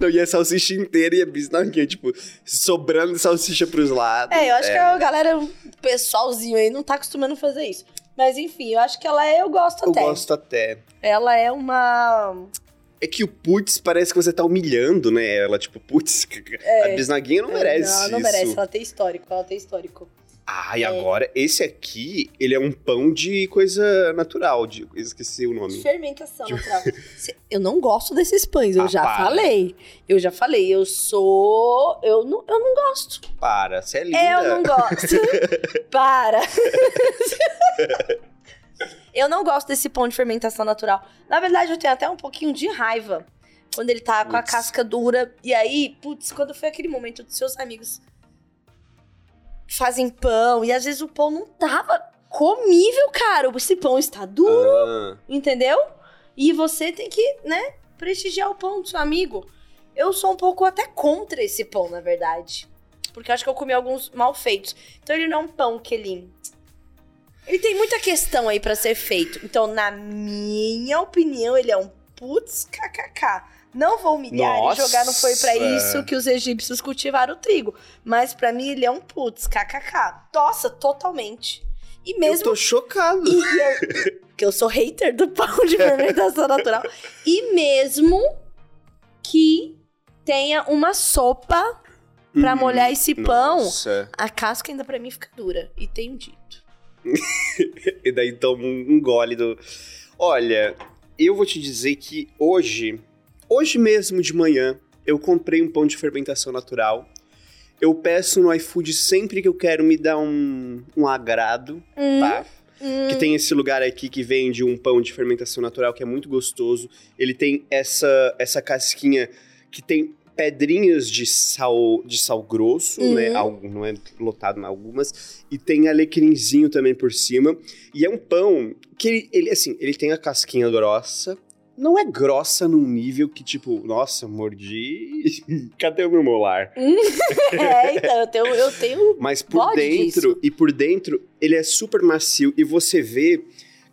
Não, e a salsicha inteira e a bisnaguinha, tipo, sobrando salsicha pros lados. É, eu acho que a galera, o pessoalzinho aí, não tá acostumando a fazer isso. Mas enfim, eu acho que ela é, eu gosto Eu até. gosto até. Ela é uma. É que o putz parece que você tá humilhando, né? Ela, tipo, putz, a bisnaguinha não merece É. Não, ela não isso. merece, ela tem histórico, ela tem histórico. Ah, e agora, esse aqui, ele é um pão de coisa natural, de... eu esqueci o nome. Fermentação natural. Se- Eu não gosto desses pães, eu Ah, já para. falei. Eu já falei, eu sou. Eu não, eu não gosto. Para, você é linda. Eu não gosto. Para. eu não gosto desse pão de fermentação natural. Na verdade, eu tenho até um pouquinho de raiva quando ele tá com a Putz. casca dura. E aí, putz, quando foi aquele momento dos seus amigos fazem pão e às vezes o pão não tava comível, cara. Esse pão está duro, Ah, entendeu? E você tem que, né, prestigiar o pão do seu amigo. Eu sou um pouco até contra esse pão, na verdade. Porque eu acho que eu comi alguns mal feitos. Então ele não é um pão que ele. Ele tem muita questão aí pra ser feito. Então, na minha opinião, ele é um putz kkk. Não vou humilhar Nossa! e jogar não foi pra isso que os egípcios cultivaram o trigo. Mas pra mim ele é um putz kkk. Nossa, totalmente. E eu mesmo tô chocado. e eu, que eu sou hater do pão de fermentação natural. E mesmo que tenha uma sopa pra Uhum. molhar esse pão, Nossa. a casca ainda pra mim fica dura. E tenho dito. E daí toma um, um gole do. Olha, eu vou te dizer que hoje, hoje mesmo de manhã, eu comprei um pão de fermentação natural. Eu peço no iFood sempre que eu quero me dar um, um agrado, tá? Hum, Que tem esse lugar aqui que vende um pão de fermentação natural que é muito gostoso. Ele tem essa, essa casquinha que tem pedrinhas de sal, de sal grosso, Uhum. né? Algo, não é lotado, mas algumas. E tem alecrimzinho também por cima. E é um pão que ele, ele, assim, ele tem a casquinha grossa. Não é grossa num nível que, tipo, nossa, mordi. Cadê o meu molar? é, então, eu tenho, eu tenho Mas por dentro, e por dentro, ele é super macio. E você vê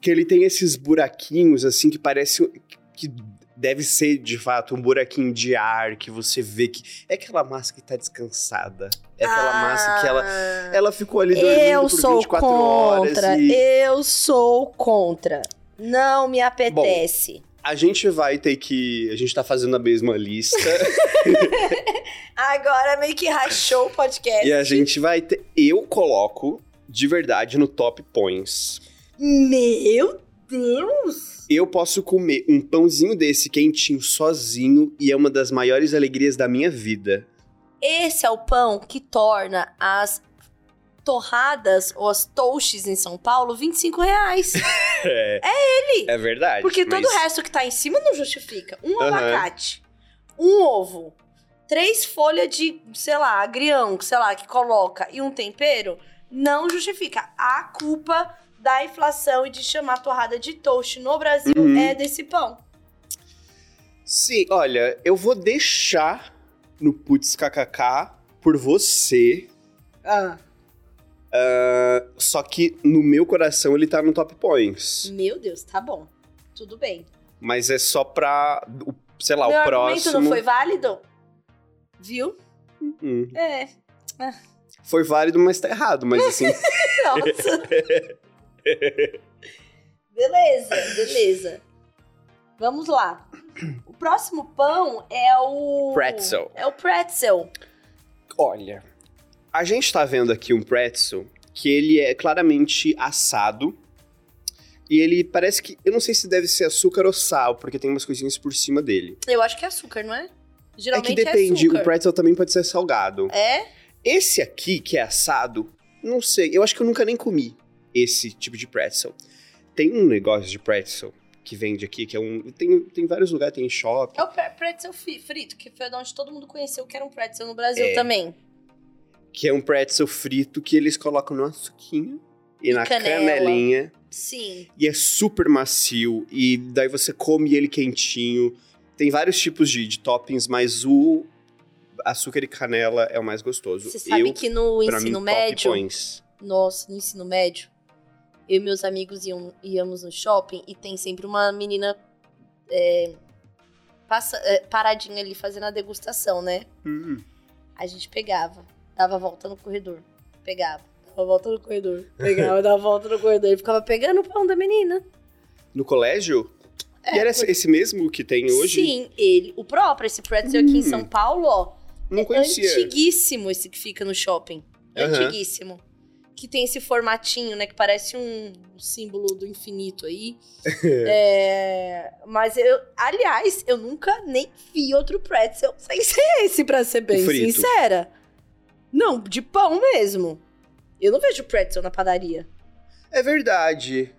que ele tem esses buraquinhos, assim, que parece que deve ser, de fato, um buraquinho de ar que você vê que... É aquela massa que tá descansada. É aquela massa que ela... Ela ficou ali dormindo Ah. Eu por sou 24 contra. horas e... Eu sou contra. Não me apetece. A gente vai ter que... A gente tá fazendo a mesma lista. Agora meio que rachou o podcast. e a gente vai ter... Eu coloco, de verdade, no top points. Meu Deus! Eu posso comer um pãozinho desse quentinho sozinho e é uma das maiores alegrias da minha vida. Esse é o pão que torna as torradas ou as toasts em São Paulo 25 reais. É, ele. é verdade. Porque todo mas- o resto que tá em cima não justifica. Um Aham. abacate, um ovo, três folhas de, sei lá, agrião, sei lá, que coloca, e um tempero, não justifica. A culpa da inflação e de chamar torrada de toast no Brasil Uhum. é desse pão. Sim, olha, eu vou deixar no Putz KKK por você. Ah. Ah, só que no meu coração ele tá no top points. Meu Deus, tá bom. Tudo bem. Mas é só pra, o- sei lá, Meu o próximo. não foi válido? Viu? Hum, É. foi válido, mas tá errado. Mas assim, Nossa. beleza, beleza. Vamos lá. O próximo pão é o. Pretzel. É o pretzel. olha. A gente tá vendo aqui um pretzel que ele é claramente assado. E ele parece que. Eu não sei se deve ser açúcar ou sal, porque tem umas coisinhas por cima dele. Eu acho que é açúcar, não é? É Geralmente que depende, açúcar. o pretzel também pode ser salgado. É? Esse aqui, que é assado, não sei. Eu acho que eu nunca nem comi esse tipo de pretzel. Tem um negócio de pretzel que vende aqui, que é um. Tem, tem vários lugares, tem em shopping. É o pre- pretzel frito, que foi de onde todo mundo conheceu que era um pretzel no Brasil É. também. Que é um pretzel frito que eles colocam no açuquinho e, na canela. canelinha. Sim. E é super macio. E daí você come ele quentinho. Tem vários tipos de, de toppings, mas o açúcar e canela é o mais gostoso. Você sabe eu, que no ensino mim, médio. Nossa, no ensino médio, eu e meus amigos iam, íamos no shopping e tem sempre uma menina é, passa- é, paradinha ali fazendo a degustação, né? Hum. A gente pegava, dava a volta no corredor, pegava, dava a volta no corredor, pegava, dava a volta no corredor e ficava pegando o pão da menina. No colégio? e era esse, esse mesmo que tem hoje? É, Sim, ele, o próprio, esse pretzel aqui em Hum. São Paulo, ó, Não é conhecia. antiguíssimo esse que fica no shopping. Aham. Antiguíssimo. Que tem esse formatinho, né? Que parece um símbolo do infinito aí. É, mas eu, aliás, eu nunca nem vi outro pretzel sem ser esse, pra ser bem sincera. Não, de pão mesmo. Eu não vejo pretzel na padaria. É verdade.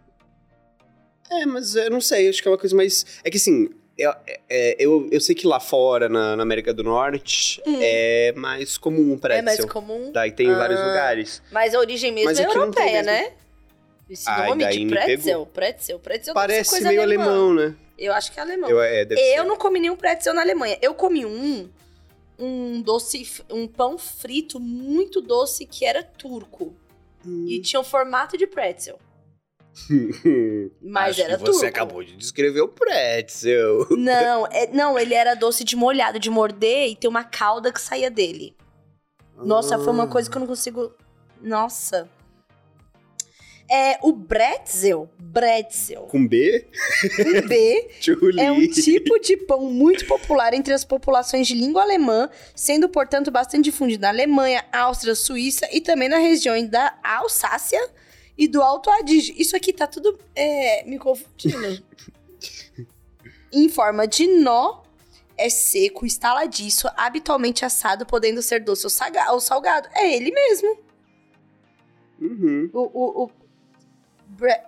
É, mas eu não sei, acho que é uma coisa mais. É que assim, eu, é, eu, eu sei que lá fora, na, na América do Norte, Hum. é mais comum o pretzel. É mais comum. Daí tem em vários Ah. lugares. Mas a origem mesmo Mas é tem europeia, né? Esse Ai, nome de pretzel, pretzel, pretzel Parece meio alemã. alemão, né? Eu acho que é alemão. Eu, é, Eu ser. não comi nenhum pretzel na Alemanha. Eu comi um, um doce, um pão frito muito doce que era turco. Hum. E tinha o formato de pretzel. Mas Acho era que você turco. acabou de descrever o pretzel. Não, é- não, ele era doce de molhado, de morder e ter uma calda que saía dele. Nossa, foi uma Ah. coisa que eu não consigo. Nossa. É o bretzel, bretzel, Com B? com B. É um tipo de pão muito popular entre as populações de língua alemã, sendo, portanto, bastante difundido na Alemanha, Áustria, Suíça e também na região da Alsácia e do Alto Adige. Isso aqui tá tudo é, me confundindo. em forma de nó, é seco, estaladiço, habitualmente assado, podendo ser doce ou salgado. É ele mesmo. Uhum. O, o, o bre-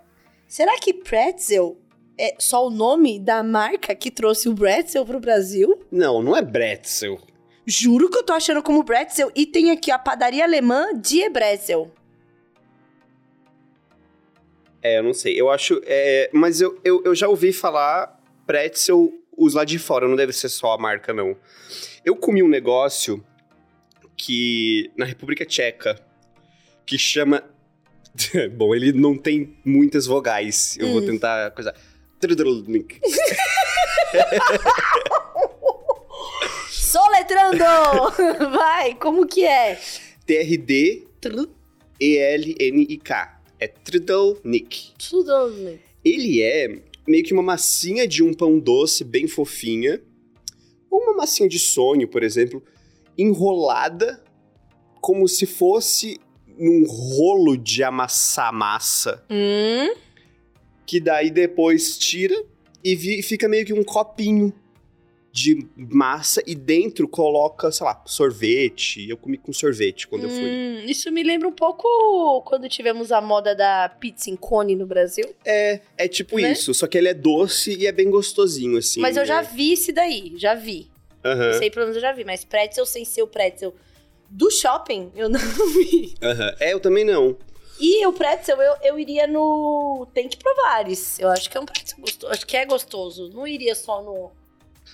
Será que pretzel é só o nome da marca que trouxe o pretzel pro Brasil? Não, não é pretzel. Juro que eu tô achando como pretzel. E tem aqui a padaria alemã Die Bretzel. É, eu não sei. Eu acho. é, mas eu, eu, eu já ouvi falar pretzel, os lá de fora, não deve ser só a marca, não. Eu comi um negócio que. na República Tcheca, que chama. Bom, ele não tem muitas vogais. Eu vou Hum. tentar coisa. Soletrando! Vai, como que é? T-R-D-E-L-N-I-K. É Trudrulnik. Tudo. Ele é meio que uma massinha de um pão doce bem fofinha, ou uma massinha de sonho, por exemplo, enrolada como se fosse num rolo de amassar massa, Hum, que daí depois tira e vi- fica meio que um copinho de massa e dentro coloca, sei lá, sorvete. Eu comi com sorvete quando eu fui. Hum, isso me lembra um pouco quando tivemos a moda da pizza em cone no Brasil. É, é tipo Né? isso, só que ele é doce e é bem gostosinho, assim. mas eu já né? vi esse daí, já vi. Aham, Sei pelo menos eu já vi, mas pretzel sem ser o pretzel do shopping, eu não vi. aham. É, eu também não. E o pretzel, eu, eu iria no Tem que Provares. Eu acho que é um pretzel gostoso. Acho que é gostoso. Não iria só no.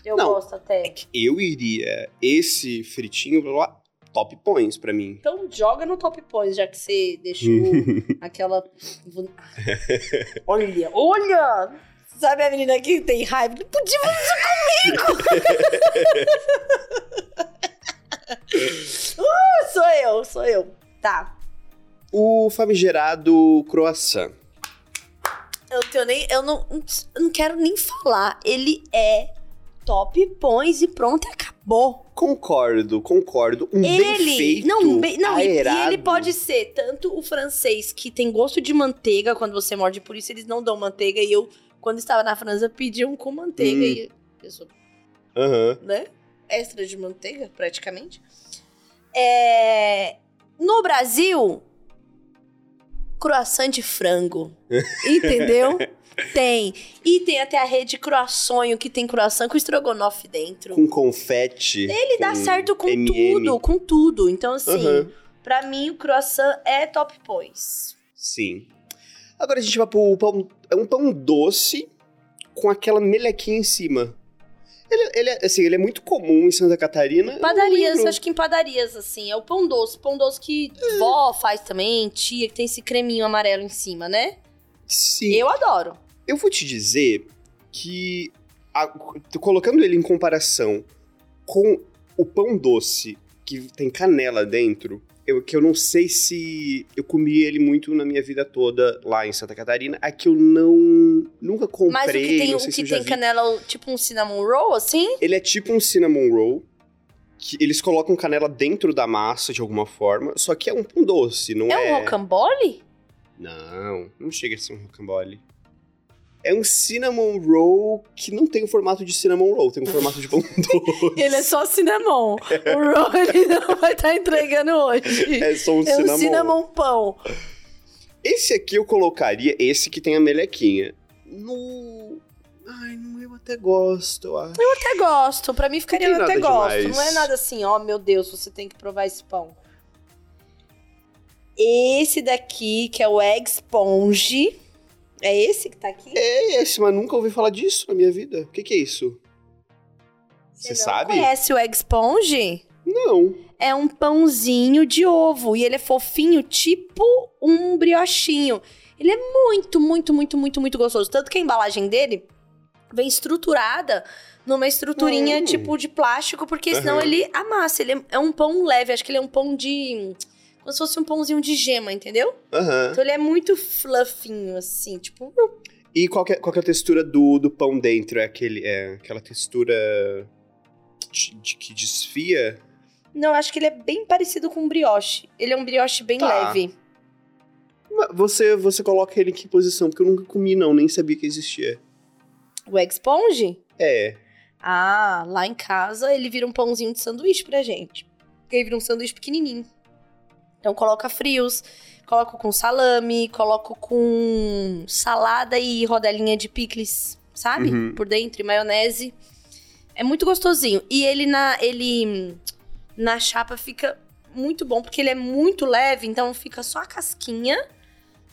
Eu Não. gosto até. Eu iria esse fritinho lá, top points pra mim. Então joga no Top Points, já que você deixou aquela. Olha, olha! Sabe a menina que tem raiva? Podia fazer comigo! uh, sou eu, sou eu. Tá. O famigerado croissant. Eu, tenho nem, eu, não, eu não quero nem falar. Ele é top pões e pronto, acabou. Concordo, concordo. Um bem Ele, feito, não, bem- não, e- e, ele pode ser tanto o francês que tem gosto de manteiga quando você morde, por isso eles não dão manteiga. E eu, quando estava na França, pedi um com manteiga Hum. e eu sou, Aham. né? Extra de manteiga, praticamente. É, no Brasil, croissant de frango. Entendeu? tem. E tem até a rede croissonho, que tem croissant com estrogonofe dentro. Com confete. Ele dá com certo com M&M. tudo, com tudo. Então, assim, Aham. pra mim, o croissant é top points. Sim. Agora a gente vai pro pão. É um pão doce com aquela melequinha em cima. Ele, ele é, assim, ele é muito comum em Santa Catarina. eu não Padarias, acho que em padarias, assim, é o pão doce. Pão doce que É. vó faz também, tia, que tem esse creminho amarelo em cima, né? Sim. Eu... Eu adoro. vou te dizer que, a- colocando ele em comparação com o pão doce que tem canela dentro, eu, que eu não sei se eu comi ele muito na minha vida toda lá em Santa Catarina. Aqui eu não. Nunca comprei. Mas o que tem, o que tem canela, tipo um cinnamon roll, assim? Ele é tipo um cinnamon roll. Que eles colocam canela dentro da massa de alguma forma, só que é um pão doce, não É, é? um rocambole? Não, não chega a ser um rocambole. É um cinnamon roll que não tem o formato de cinnamon roll, tem o formato de pão doce. Ele é só cinnamon. o roll ele não vai estar entregando hoje. É só um É cinnamon. um cinnamon pão. Esse aqui eu colocaria, esse que tem a melequinha. No. Ai, não, eu até gosto, eu acho. até gosto. Pra mim ficaria eu até nada gosto. demais. Não é nada assim, ó, meu Deus, você tem que provar esse pão. Esse daqui, que é o Egg Sponge. É esse que tá aqui? É esse, mas nunca ouvi falar disso na minha vida. O que, que é isso? Você não sabe? conhece o Egg Sponge? Não. É um pãozinho de ovo. E ele é fofinho, tipo um briochinho. Ele é muito, muito, muito, muito, muito gostoso. Tanto que a embalagem dele vem estruturada numa estruturinha Hum. tipo de plástico, porque senão Aham. ele amassa. Ele é- é um pão leve, acho que ele é um pão de. Como se fosse um pãozinho de gema, entendeu? Aham. Então ele é muito fluffinho, assim, tipo. E qual que, é, qual que é a textura do, do pão dentro? É, aquele, é aquela textura de, de- que desfia? Não, acho que ele é bem parecido com um brioche. Ele é um brioche bem Tá. leve. Você, você coloca ele em que posição? Porque eu nunca comi, não, nem sabia que existia. O Egg Sponge? É. Ah, lá em casa ele vira um pãozinho de sanduíche pra gente. Porque ele vira um sanduíche pequenininho. Então coloca frios, coloco com salame, coloco com salada e rodelinha de picles, sabe? Uhum. Por dentro, e maionese. É muito gostosinho. E ele na ele na chapa fica muito bom, porque ele é muito leve, então fica só a casquinha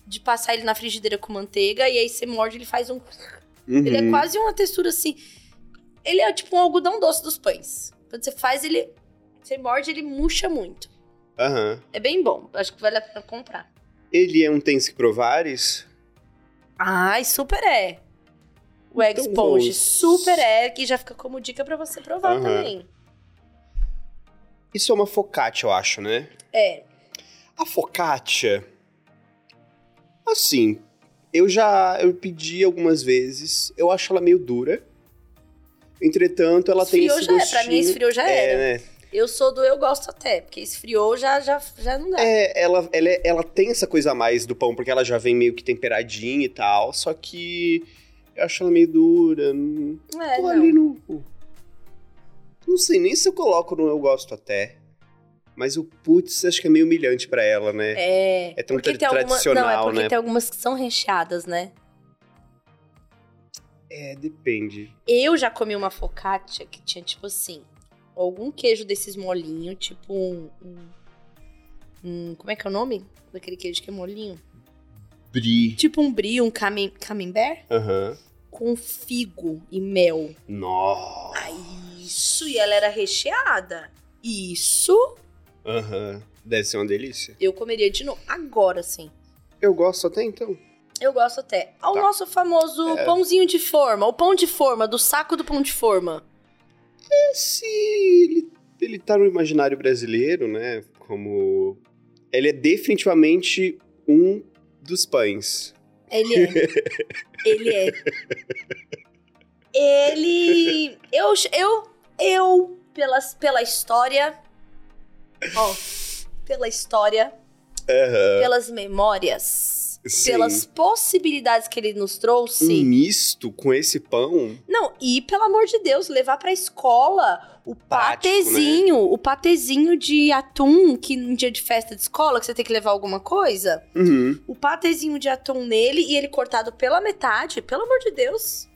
de passar ele na frigideira com manteiga e aí você morde, ele faz um ele é Uhum. quase uma textura assim. Ele é tipo um algodão doce dos pães. Quando você faz, ele. Você morde, ele murcha muito. Aham. É bem bom. Acho que vale a pena comprar. Ele é um Tens que provares? Ai, super é. O Egg Então Sponge vamos. super é, que já fica como dica pra você provar Aham. também. Isso é uma focaccia, eu acho, né? É. A focaccia. Assim, eu já eu pedi algumas vezes. Eu acho ela meio dura. Entretanto, ela tem esfriou esse já é. gostinho. Pra mim, esfriou já era. É, né? Eu sou do eu gosto até, porque esfriou já, já, já não dá. É, ela, ela, é- ela tem essa coisa a mais do pão, porque ela já vem meio que temperadinha e tal. Só que eu acho ela meio dura. É, não. ali no. Não sei nem se eu coloco no eu gosto até. Mas o putz acho que é meio humilhante pra ela, né? É. É tão tra- tem alguma... Não, é tradicional, porque né? tem algumas que são recheadas, né? É, depende. Eu já comi uma focaccia que tinha, tipo assim, algum queijo desses molinho, tipo um, um- um- Como é que é o nome? Daquele queijo que é molinho? Brie. Tipo um brie, um camin, camembert Aham. com figo e mel. Nossa. Ai, isso! E ela era recheada. Isso Aham. Deve ser uma delícia. eu comeria de novo. Agora sim. Eu gosto até então. Eu gosto até. Ao Tá. nosso famoso É. pãozinho de forma. O pão de forma, do saco do pão de forma. Se ele, ele tá no imaginário brasileiro, né? Como. Ele é definitivamente um dos pães. Ele é. Ele é. Ele. Eu. Eu. Eu. Pelas, pela história. Ó. Pela história. Aham. Pelas memórias. Sim. Pelas possibilidades que ele nos trouxe. Um misto com esse pão. Não, e pelo amor de Deus, levar pra escola o né? patezinho, o patezinho de atum, que em dia de festa de escola, que você tem que levar alguma coisa. Uhum. O patezinho de atum nele e ele cortado pela metade, pelo amor de Deus.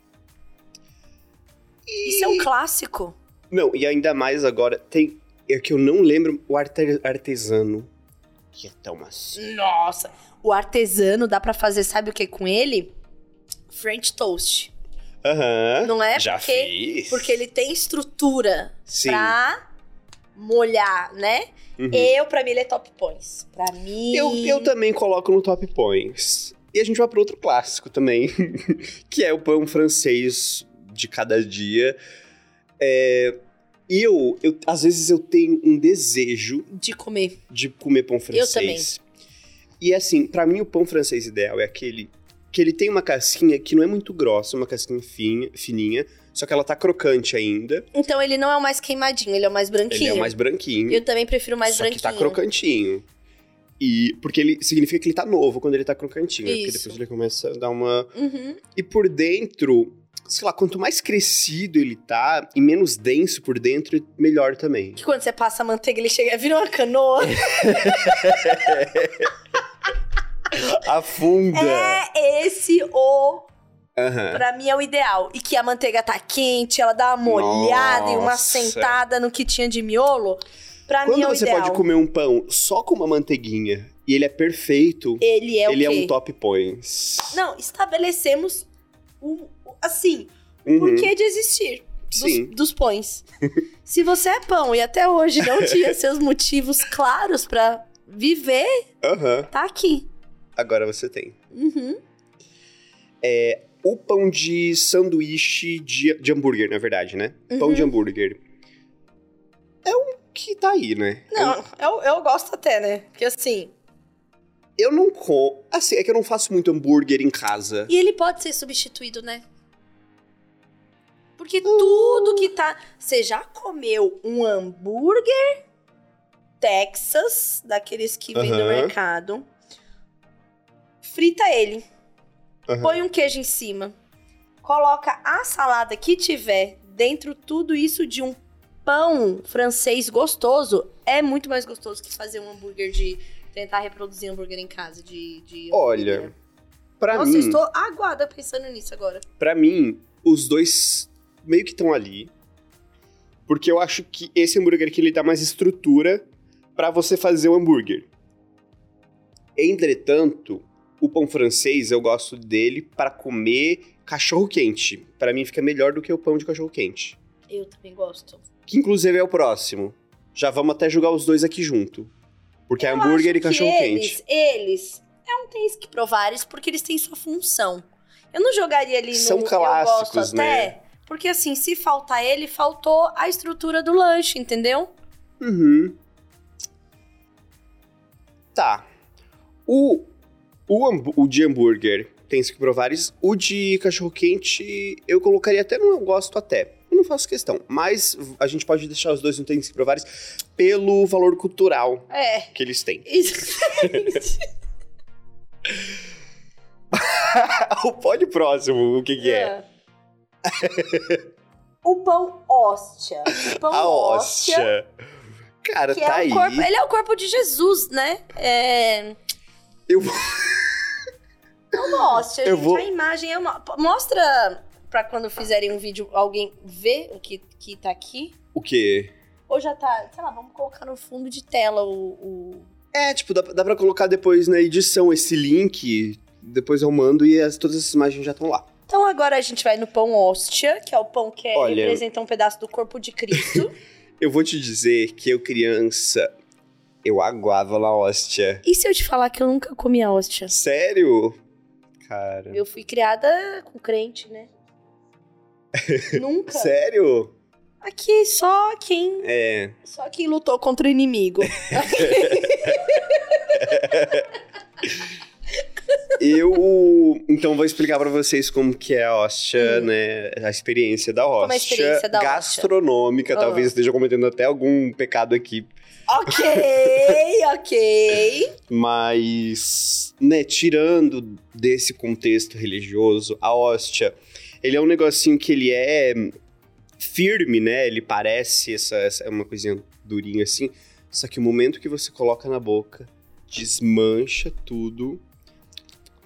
Isso é um clássico. Não, e ainda mais agora, tem. É que eu não lembro o arte- artesano. Que é tão assim. Nossa, o artesano dá pra fazer, sabe o que com ele? French toast. Aham. Não é Já porque fiz. porque ele tem estrutura Sim. pra molhar, né? Uhum. Eu, pra mim, ele é top points. Pra mim. Eu, eu também coloco no top points. E a gente vai para outro clássico também, que é o pão francês de cada dia. É, eu, eu, às vezes eu tenho um desejo De comer. de comer pão francês. E assim, pra mim o pão francês ideal é aquele que ele tem uma casquinha que não é muito grossa, uma casquinha fina, fininha, só que ela tá crocante ainda. Então ele não é o mais queimadinho, ele é o mais branquinho. Ele é o mais branquinho. Eu também prefiro mais só branquinho. que tá crocantinho. E porque ele significa que ele tá novo quando ele tá crocantinho, né? porque Isso. depois ele começa a dar uma Uhum. e por dentro, sei lá, quanto mais crescido ele tá e menos denso por dentro, melhor também. Que quando você passa a manteiga, ele chega, vira uma canoa. Afunda. é esse o, Aham. pra mim, é o ideal. E que a manteiga tá quente, ela dá uma molhada e uma Nossa. sentada no que tinha de miolo. Pra mim Quando é o você ideal. pode comer um pão só com uma manteiguinha e ele é perfeito, Ele é ele o é um top points. Não, estabelecemos um, assim, Uhum. por que de existir Sim. dos, dos pães. Se você é pão e até hoje não tinha seus motivos claros pra viver, Aham. tá aqui. Agora você tem. Uhum. O pão de sanduíche de, de hambúrguer, na verdade, né? Pão Uhum. de hambúrguer. É um que tá aí, né? Não, eu, eu gosto até, né? Porque assim. Eu não como. Assim, é que eu não faço muito hambúrguer em casa. E ele pode ser substituído, né? Porque tudo que tá. Você já comeu um hambúrguer Texas, daqueles que vem no mercado. Frita ele. Aham. Põe um queijo em cima. Coloca a salada que tiver dentro, tudo isso de um pão francês gostoso. É muito mais gostoso que fazer um hambúrguer de. Tentar reproduzir hambúrguer em casa de. de Olha, Nossa, mim, eu estou aguada pensando nisso agora. Pra mim, os dois meio que estão ali. Porque eu acho que esse hambúrguer aqui ele dá mais estrutura pra você fazer o hambúrguer. Entretanto, o pão francês eu gosto dele pra comer cachorro quente. Pra mim fica melhor do que o pão de cachorro quente, Eu também gosto. que inclusive é o próximo. Já vamos até jogar os dois aqui junto. Porque é Eu hambúrguer acho e cachorro que quente. eles, Eles, é um tem que provar eles porque eles têm sua função. Eu não jogaria ali no São eu clássicos, gosto né? até, porque assim, se faltar ele, faltou a estrutura do lanche, entendeu? Uhum. Tá. O, o, o de hambúrguer tem que provares. O de cachorro-quente eu colocaria até no eu gosto até. Eu não faço questão. Mas a gente pode deixar os dois no tem que provares pelo valor cultural É. que eles têm. O pode próximo, o que, que é? É. o pão hóstia. O pão A hóstia. hóstia. Cara, Que tá é aí. corpo, ele é o corpo de Jesus, né? É, Eu vou. hóstia, Eu gente. vou- A imagem é uma. Mostra pra quando fizerem um vídeo alguém ver o que, que tá aqui. O quê? Ou já tá, sei lá, vamos colocar no fundo de tela o. o- É, tipo, dá, dá pra colocar depois na edição esse link. Depois eu mando e as- todas essas imagens já estão lá. Então agora a gente vai no pão hóstia, que é o pão que Olha- representa um pedaço do corpo de Cristo. Eu vou te dizer que eu, criança, eu aguava na hóstia. e se eu te falar que eu nunca comi a hóstia? Sério? Cara. Eu fui criada com crente, né? nunca. Sério? Aqui só quem É. Só quem lutou contra o inimigo. Eu, então, vou explicar pra vocês como que é a hóstia, né? A experiência da hóstia. Como é a experiência da hóstia? gastronômica. Ah. Talvez esteja cometendo até algum pecado aqui. Ok, ok. Mas, né, tirando desse contexto religioso, a hóstia, ele é um negocinho que ele é firme, né? Ele parece essa, essa é uma coisinha durinha assim. Só que o momento que você coloca na boca, desmancha tudo.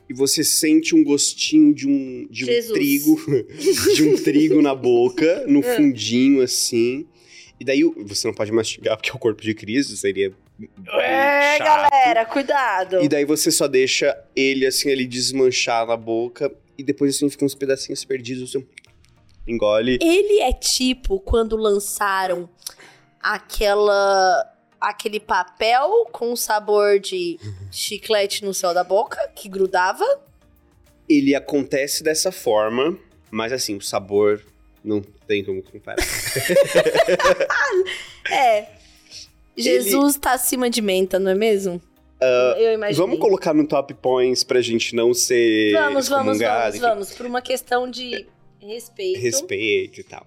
E você sente um gostinho de um, de um Jesus. trigo, de um trigo na boca, no É. fundinho assim. E daí você não pode mastigar porque é o corpo de Cristo, seria É, galera, cuidado. E daí você só deixa ele assim, ele desmanchar na boca. E depois assim fica uns pedacinhos perdidos. Você engole. Ele é tipo quando lançaram aquela aquele papel com sabor de chiclete no céu da boca que grudava. Ele acontece dessa forma, mas assim, o sabor não tem como comparar. É. Jesus tá acima de menta, não é mesmo? eu imaginei. Vamos colocar no top points pra gente não ser Vamos, vamos, vamos, vamos. Por uma questão de respeito. respeito e tal.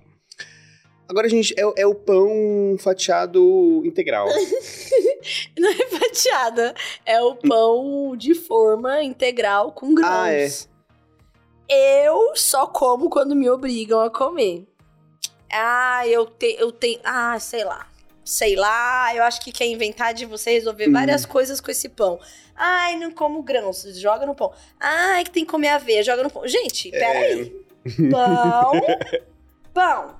Agora, gente, é, o- é o pão fatiado integral. Não é fatiada. É o pão de forma integral com grãos. Ah, é. Eu só como quando me obrigam a comer. Ah, eu, te, eu tenho. Ah, sei lá. Sei lá, eu acho que quer inventar de você resolver Hum. várias coisas com esse pão. Ai, não como grãos, joga no pão. Ai, que tem que comer aveia, joga no pão. Gente, É. peraí. Pão, pão,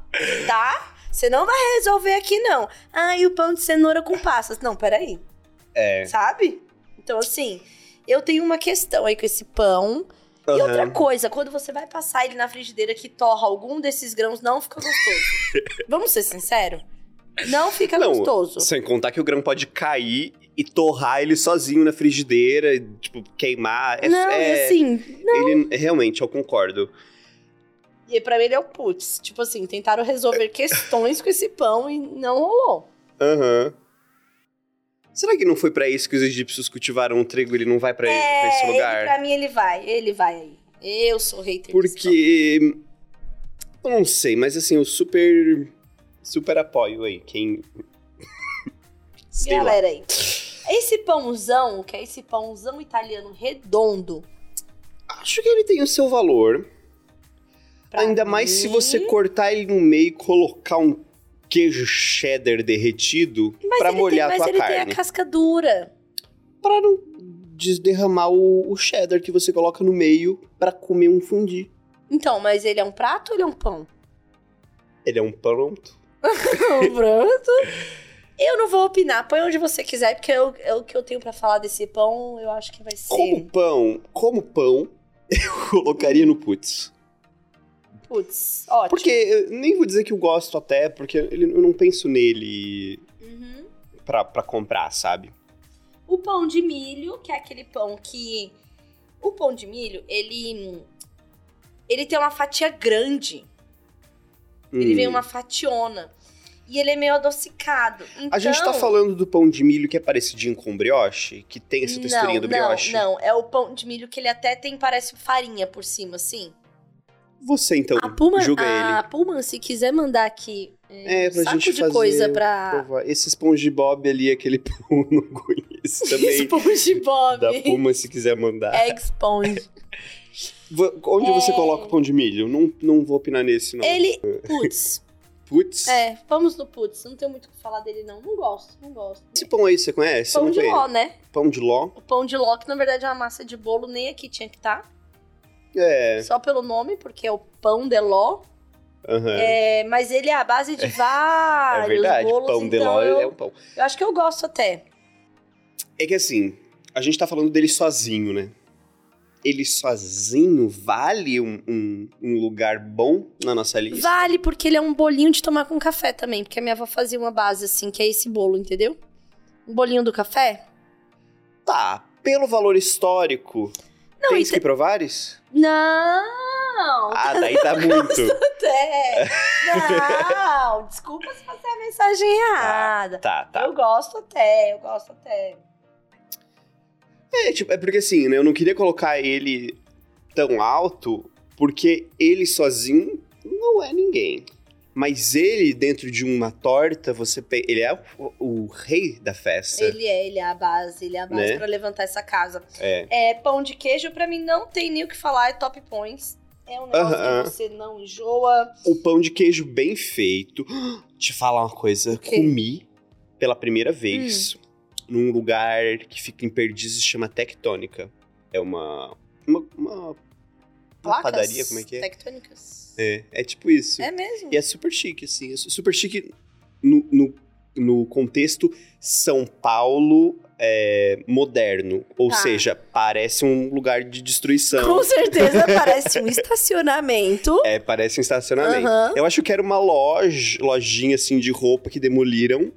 tá? Você não vai resolver aqui, não. Ai, o pão de cenoura com passas. Não, peraí. É. Sabe? Então, assim, eu tenho uma questão aí com esse pão. E outra coisa, quando você vai passar ele na frigideira que torra algum desses grãos, não fica gostoso. Vamos ser sinceros? Não fica Não, gostoso. Sem contar que o grão pode cair e torrar ele sozinho na frigideira, tipo, queimar. É, não, é- assim, Ele, realmente, eu concordo. e pra mim ele é o putz. Tipo assim, tentaram resolver questões com esse pão e não rolou. Aham. Será que não foi pra isso que os egípcios cultivaram o trigo? Ele não vai pra, pra esse É, ele, lugar? pra mim ele vai, ele vai aí. Eu sou hater. Porque. Eu não sei, mas assim, eu super. Super apoio aí. Quem. sei lá. Galera aí. Esse pãozão, que é esse pãozão italiano redondo. Acho que ele tem o seu valor. pra Ainda mais se mim- você cortar ele no meio e colocar um queijo cheddar derretido Mas pra ele molhar tem, a mas tua ele carne. tem a casca dura. Pra não desderramar o, o cheddar que você coloca no meio pra comer um fundi. Então, mas ele é um prato ou ele é um pão? Ele é um pronto. Pronto. Eu não vou opinar, põe onde você quiser, porque eu, é o que eu tenho pra falar desse pão, eu acho que vai ser. Como pão, como pão, eu colocaria no putz. Putz, ótimo. Porque eu nem vou dizer que eu gosto até, porque ele, eu não penso nele Uhum. pra, pra comprar, sabe? O pão de milho, que é aquele pão que. O pão de milho, ele. Ele tem uma fatia grande. Ele Hum. vem uma fationa. E ele é meio adocicado. Então, A gente tá falando do pão de milho que é parecidinho com brioche, que tem essa texturinha do não, brioche. Não, não. É o pão de milho que ele até tem, parece farinha por cima, assim. Você então, A Puma, julga a ele. Pullman, se quiser mandar aqui é, É, pra um saco gente de fazer, coisa pra... provar. Esse SpongeBob ali, aquele pão, não conheço também. SpongeBob. da Puma, se quiser mandar. Egg Sponge. Onde você É. coloca o pão de milho? Não, não vou opinar nesse, não. Ele, putz, Putz. É, vamos no putz. Não tenho muito o que falar dele, não. Não gosto, não gosto. Esse pão aí você conhece? Pão de conheço. ló, né? Pão de ló? O pão de ló, que na verdade é uma massa de bolo, nem aqui tinha que estar. É. Só pelo nome, porque é o pão de ló. aham. É, mas ele é a base de É vários verdade, bolos, pão de então ló eu, é um pão. eu acho que eu gosto até. É que assim, a gente tá falando dele sozinho, né? Ele sozinho vale um, um- um lugar bom na nossa lista? Vale, porque ele é um bolinho de tomar com café também, porque a minha avó fazia uma base assim, que é esse bolo, entendeu? Um bolinho do café? Tá, pelo valor histórico, Não, tem e te- que provares? Não! Ah, daí tá muito. até. Não, desculpa se você é a mensagem errada. Tá, tá. Eu gosto até, eu gosto até. É, tipo, é porque assim, né? Eu não queria colocar ele tão alto, porque ele sozinho não é ninguém. Mas ele, dentro de uma torta, você pe- ele é o, o rei da festa. Ele é, ele é a base, ele é a base Né? pra levantar essa casa. É. É, pão de queijo, pra mim, não tem nem o que falar, é top points. É um negócio Aham. que você não enjoa. O pão de queijo bem feito. Te falar uma coisa, comi pela primeira vez num lugar que fica em Perdizes, chama Tectônica. É uma uma, uma, uma padaria, como é que é? Tectônicas. É, é tipo isso. É mesmo? E é super chique, assim. É su- super chique no, no, no contexto São Paulo é, moderno. Ou Tá. seja, parece um lugar de destruição. Com certeza parece um estacionamento. É, parece um estacionamento. Aham. Eu acho que era uma loja, lojinha assim de roupa que demoliram.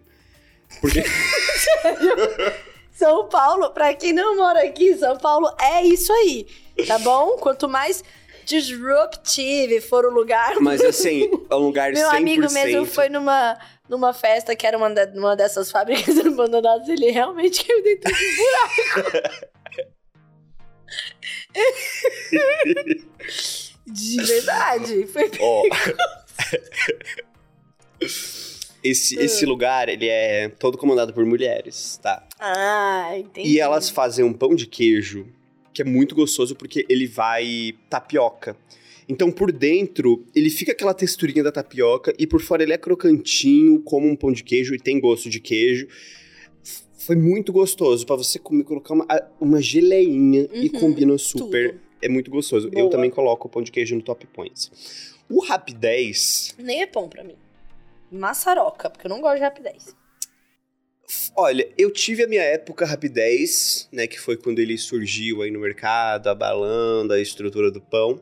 Porque São Paulo, pra quem não mora aqui, São Paulo é isso aí, tá bom? Quanto mais disruptive for o lugar. Mas assim, é um lugar Meu 100%. amigo mesmo foi numa, numa festa que era uma, da- uma dessas fábricas abandonadas, ele realmente caiu dentro de um buraco. de verdade. Foi Ó. esse, esse lugar, ele é todo comandado por mulheres, tá? Ah, entendi. E elas fazem um pão de queijo que é muito gostoso porque ele vai tapioca. Então, por dentro, ele fica aquela texturinha da tapioca e por fora ele é crocantinho, como um pão de queijo e tem gosto de queijo. Foi muito gostoso pra você comer, colocar uma, uma geleinha e Uhum, combina super. tudo. É muito gostoso. Eu Boa. também coloco o pão de queijo no top points. O Rapidez, Nem é pão pra mim. Maçaroca, porque eu não gosto de rapidez. Olha, eu tive a minha época Rapidez, né? Que foi quando ele surgiu aí no mercado, abalando a estrutura do pão.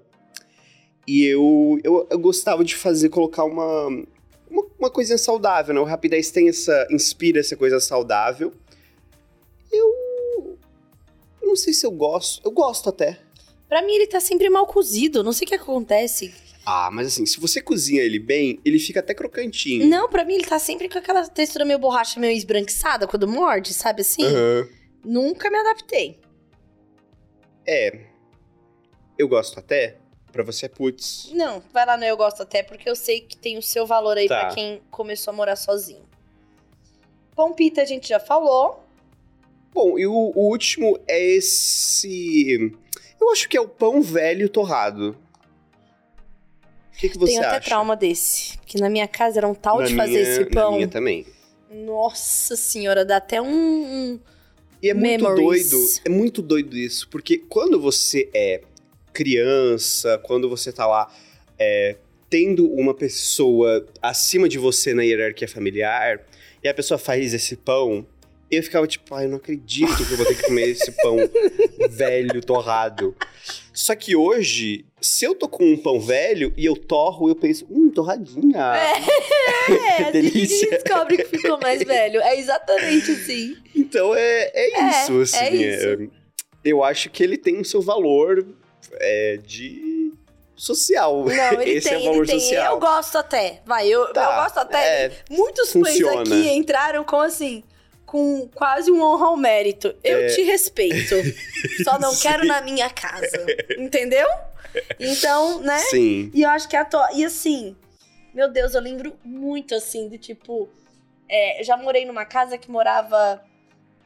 E eu, eu, eu gostava de fazer, colocar uma, uma, uma coisinha saudável, né? O Rapidez tem essa, inspira essa coisa saudável. Eu, eu não sei se eu gosto, eu gosto até. Pra mim, ele tá sempre mal cozido. Não sei o que acontece. Ah, mas assim, se você cozinha ele bem, ele fica até crocantinho. Não, pra mim, ele tá sempre com aquela textura meio borracha, meio esbranquiçada quando morde, sabe assim? Aham. Nunca me adaptei. É, eu gosto até. Pra você é putz. Não, vai lá no Eu Gosto Até, porque eu sei que tem o seu valor aí Tá. pra quem começou a morar sozinho. Pão pita a gente já falou. Bom, e o, o último é esse. Eu acho que é o pão velho torrado. Que, que você Tenho até acha? trauma desse. Porque na minha casa era um tal Na de fazer minha- esse Na pão. minha também. Nossa senhora, dá até um. um- E é muito Memories. doido. É muito doido isso. Porque quando você é criança, quando você tá lá é, tendo uma pessoa acima de você na hierarquia familiar, e a pessoa faz esse pão, eu ficava tipo, ai, eu não acredito que eu vou ter que comer esse pão velho, torrado. Só que hoje, se eu tô com um pão velho e eu torro, eu penso, hum, torradinha. É, que delícia. descobre que ficou mais velho. É exatamente assim. Então é, é É, isso, assim. é isso. é- eu acho que ele tem o seu valor é, de social. Não, ele Esse tem, é o valor ele tem. social. Eu gosto até. Vai, eu, Tá, eu gosto até. é, Muitos fãs aqui entraram com assim. Com quase um honra ao mérito. Eu É. te respeito. Só não quero na minha casa. Entendeu? Então, né? Sim. E eu acho que a to... E assim, meu Deus, eu lembro muito assim, de tipo. é, eu já morei numa casa que morava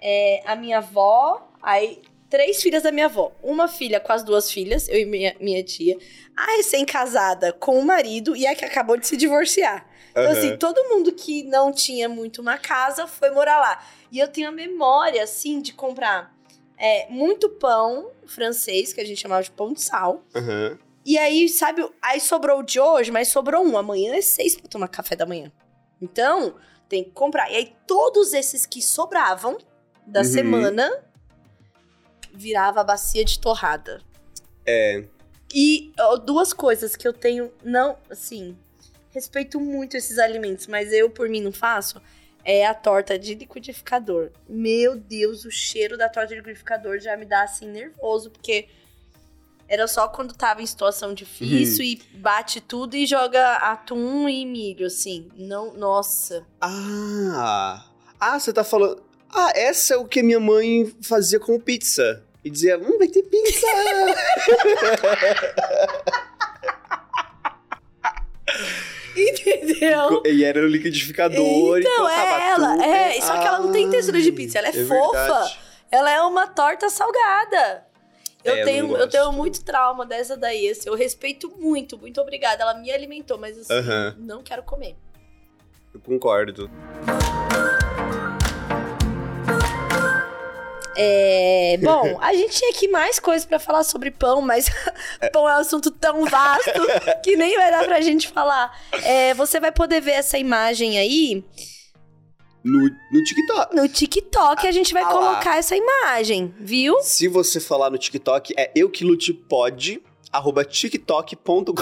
é, a minha avó, aí três filhas da minha avó. Uma filha com as duas filhas, eu e minha, minha tia. A recém-casada com o marido e a que acabou de se divorciar. Então, assim, todo mundo que não tinha muito uma casa foi morar lá. E eu tenho a memória, assim, de comprar é, muito pão francês, que a gente chamava de pão de sal. Aham. E aí, sabe, aí sobrou o de hoje, mas sobrou um. Amanhã é seis pra tomar café da manhã. Então, tem que comprar. E aí, todos esses que sobravam da Uhum. semana virava bacia de torrada. É. E ó, duas coisas que eu tenho, não, assim, respeito muito esses alimentos, mas eu por mim não faço, é a torta de liquidificador. Meu Deus, o cheiro da torta de liquidificador já me dá assim nervoso, porque era só quando tava em situação difícil e bate tudo e joga atum e milho, assim. Não, nossa. Ah! Ah, você tá falando. Ah, essa é o que minha mãe fazia com pizza. E dizia, hum, vai ter pizza! Entendeu? e era no liquidificador Então, colocava é ela. tudo. É, só que ela não tem textura de Ai, pizza, ela é, fofa. verdade. Ela é uma torta salgada. Eu, É, eu tenho, não eu tenho muito trauma dessa daí. Assim, eu respeito muito, muito obrigada. Ela me alimentou, mas assim, Aham. não quero comer. Eu concordo. É, bom, a gente tinha aqui mais coisas pra falar sobre pão, mas pão é um assunto tão vasto que nem vai dar pra gente falar. É, você vai poder ver essa imagem aí No, no TikTok. no TikTok. A gente vai Ah lá. colocar essa imagem, viu? Se você falar no TikTok, é eu que lute pode, arroba tiktok.com.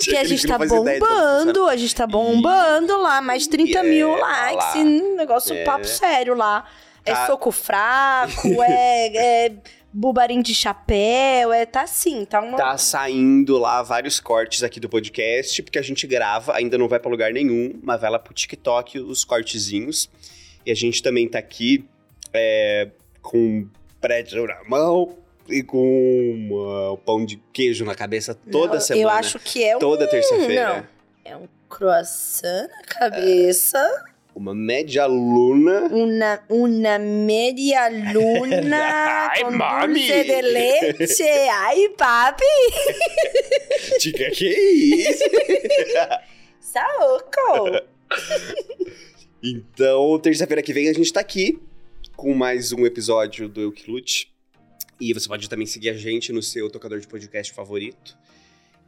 Que a gente tá bombando, a gente tá bombando lá, mais de 30 É, mil likes, lá. e um negócio É. papo sério lá. É soco fraco, é, é bubarim de chapéu, é tá assim, tá uma... Tá saindo lá vários cortes aqui do podcast, porque a gente grava, ainda não vai pra lugar nenhum, mas vai lá pro TikTok os cortezinhos. E a gente também tá aqui é, com prédio na mão e com uh, pão de queijo na cabeça toda Não, semana. Eu acho que é um... Toda terça-feira. É um croissant na cabeça, Uma média luna. uma, uma meia luna Ai, com mami. dulce de leite. Ai, papi, Diga que é isso? saoco. Então, terça-feira que vem a gente tá aqui com mais um episódio do Eu Que Lute. E você pode também seguir a gente no seu tocador de podcast favorito.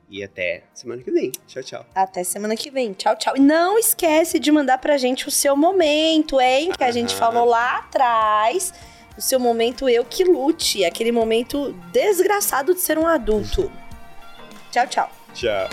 E até semana que vem. Tchau, tchau. Até semana que vem. Tchau, tchau. E não esquece de mandar pra gente o seu momento, hein? Que a gente Aham. falou lá atrás. O seu momento eu que lute. Aquele momento desgraçado de ser um adulto. Tchau, tchau. Tchau.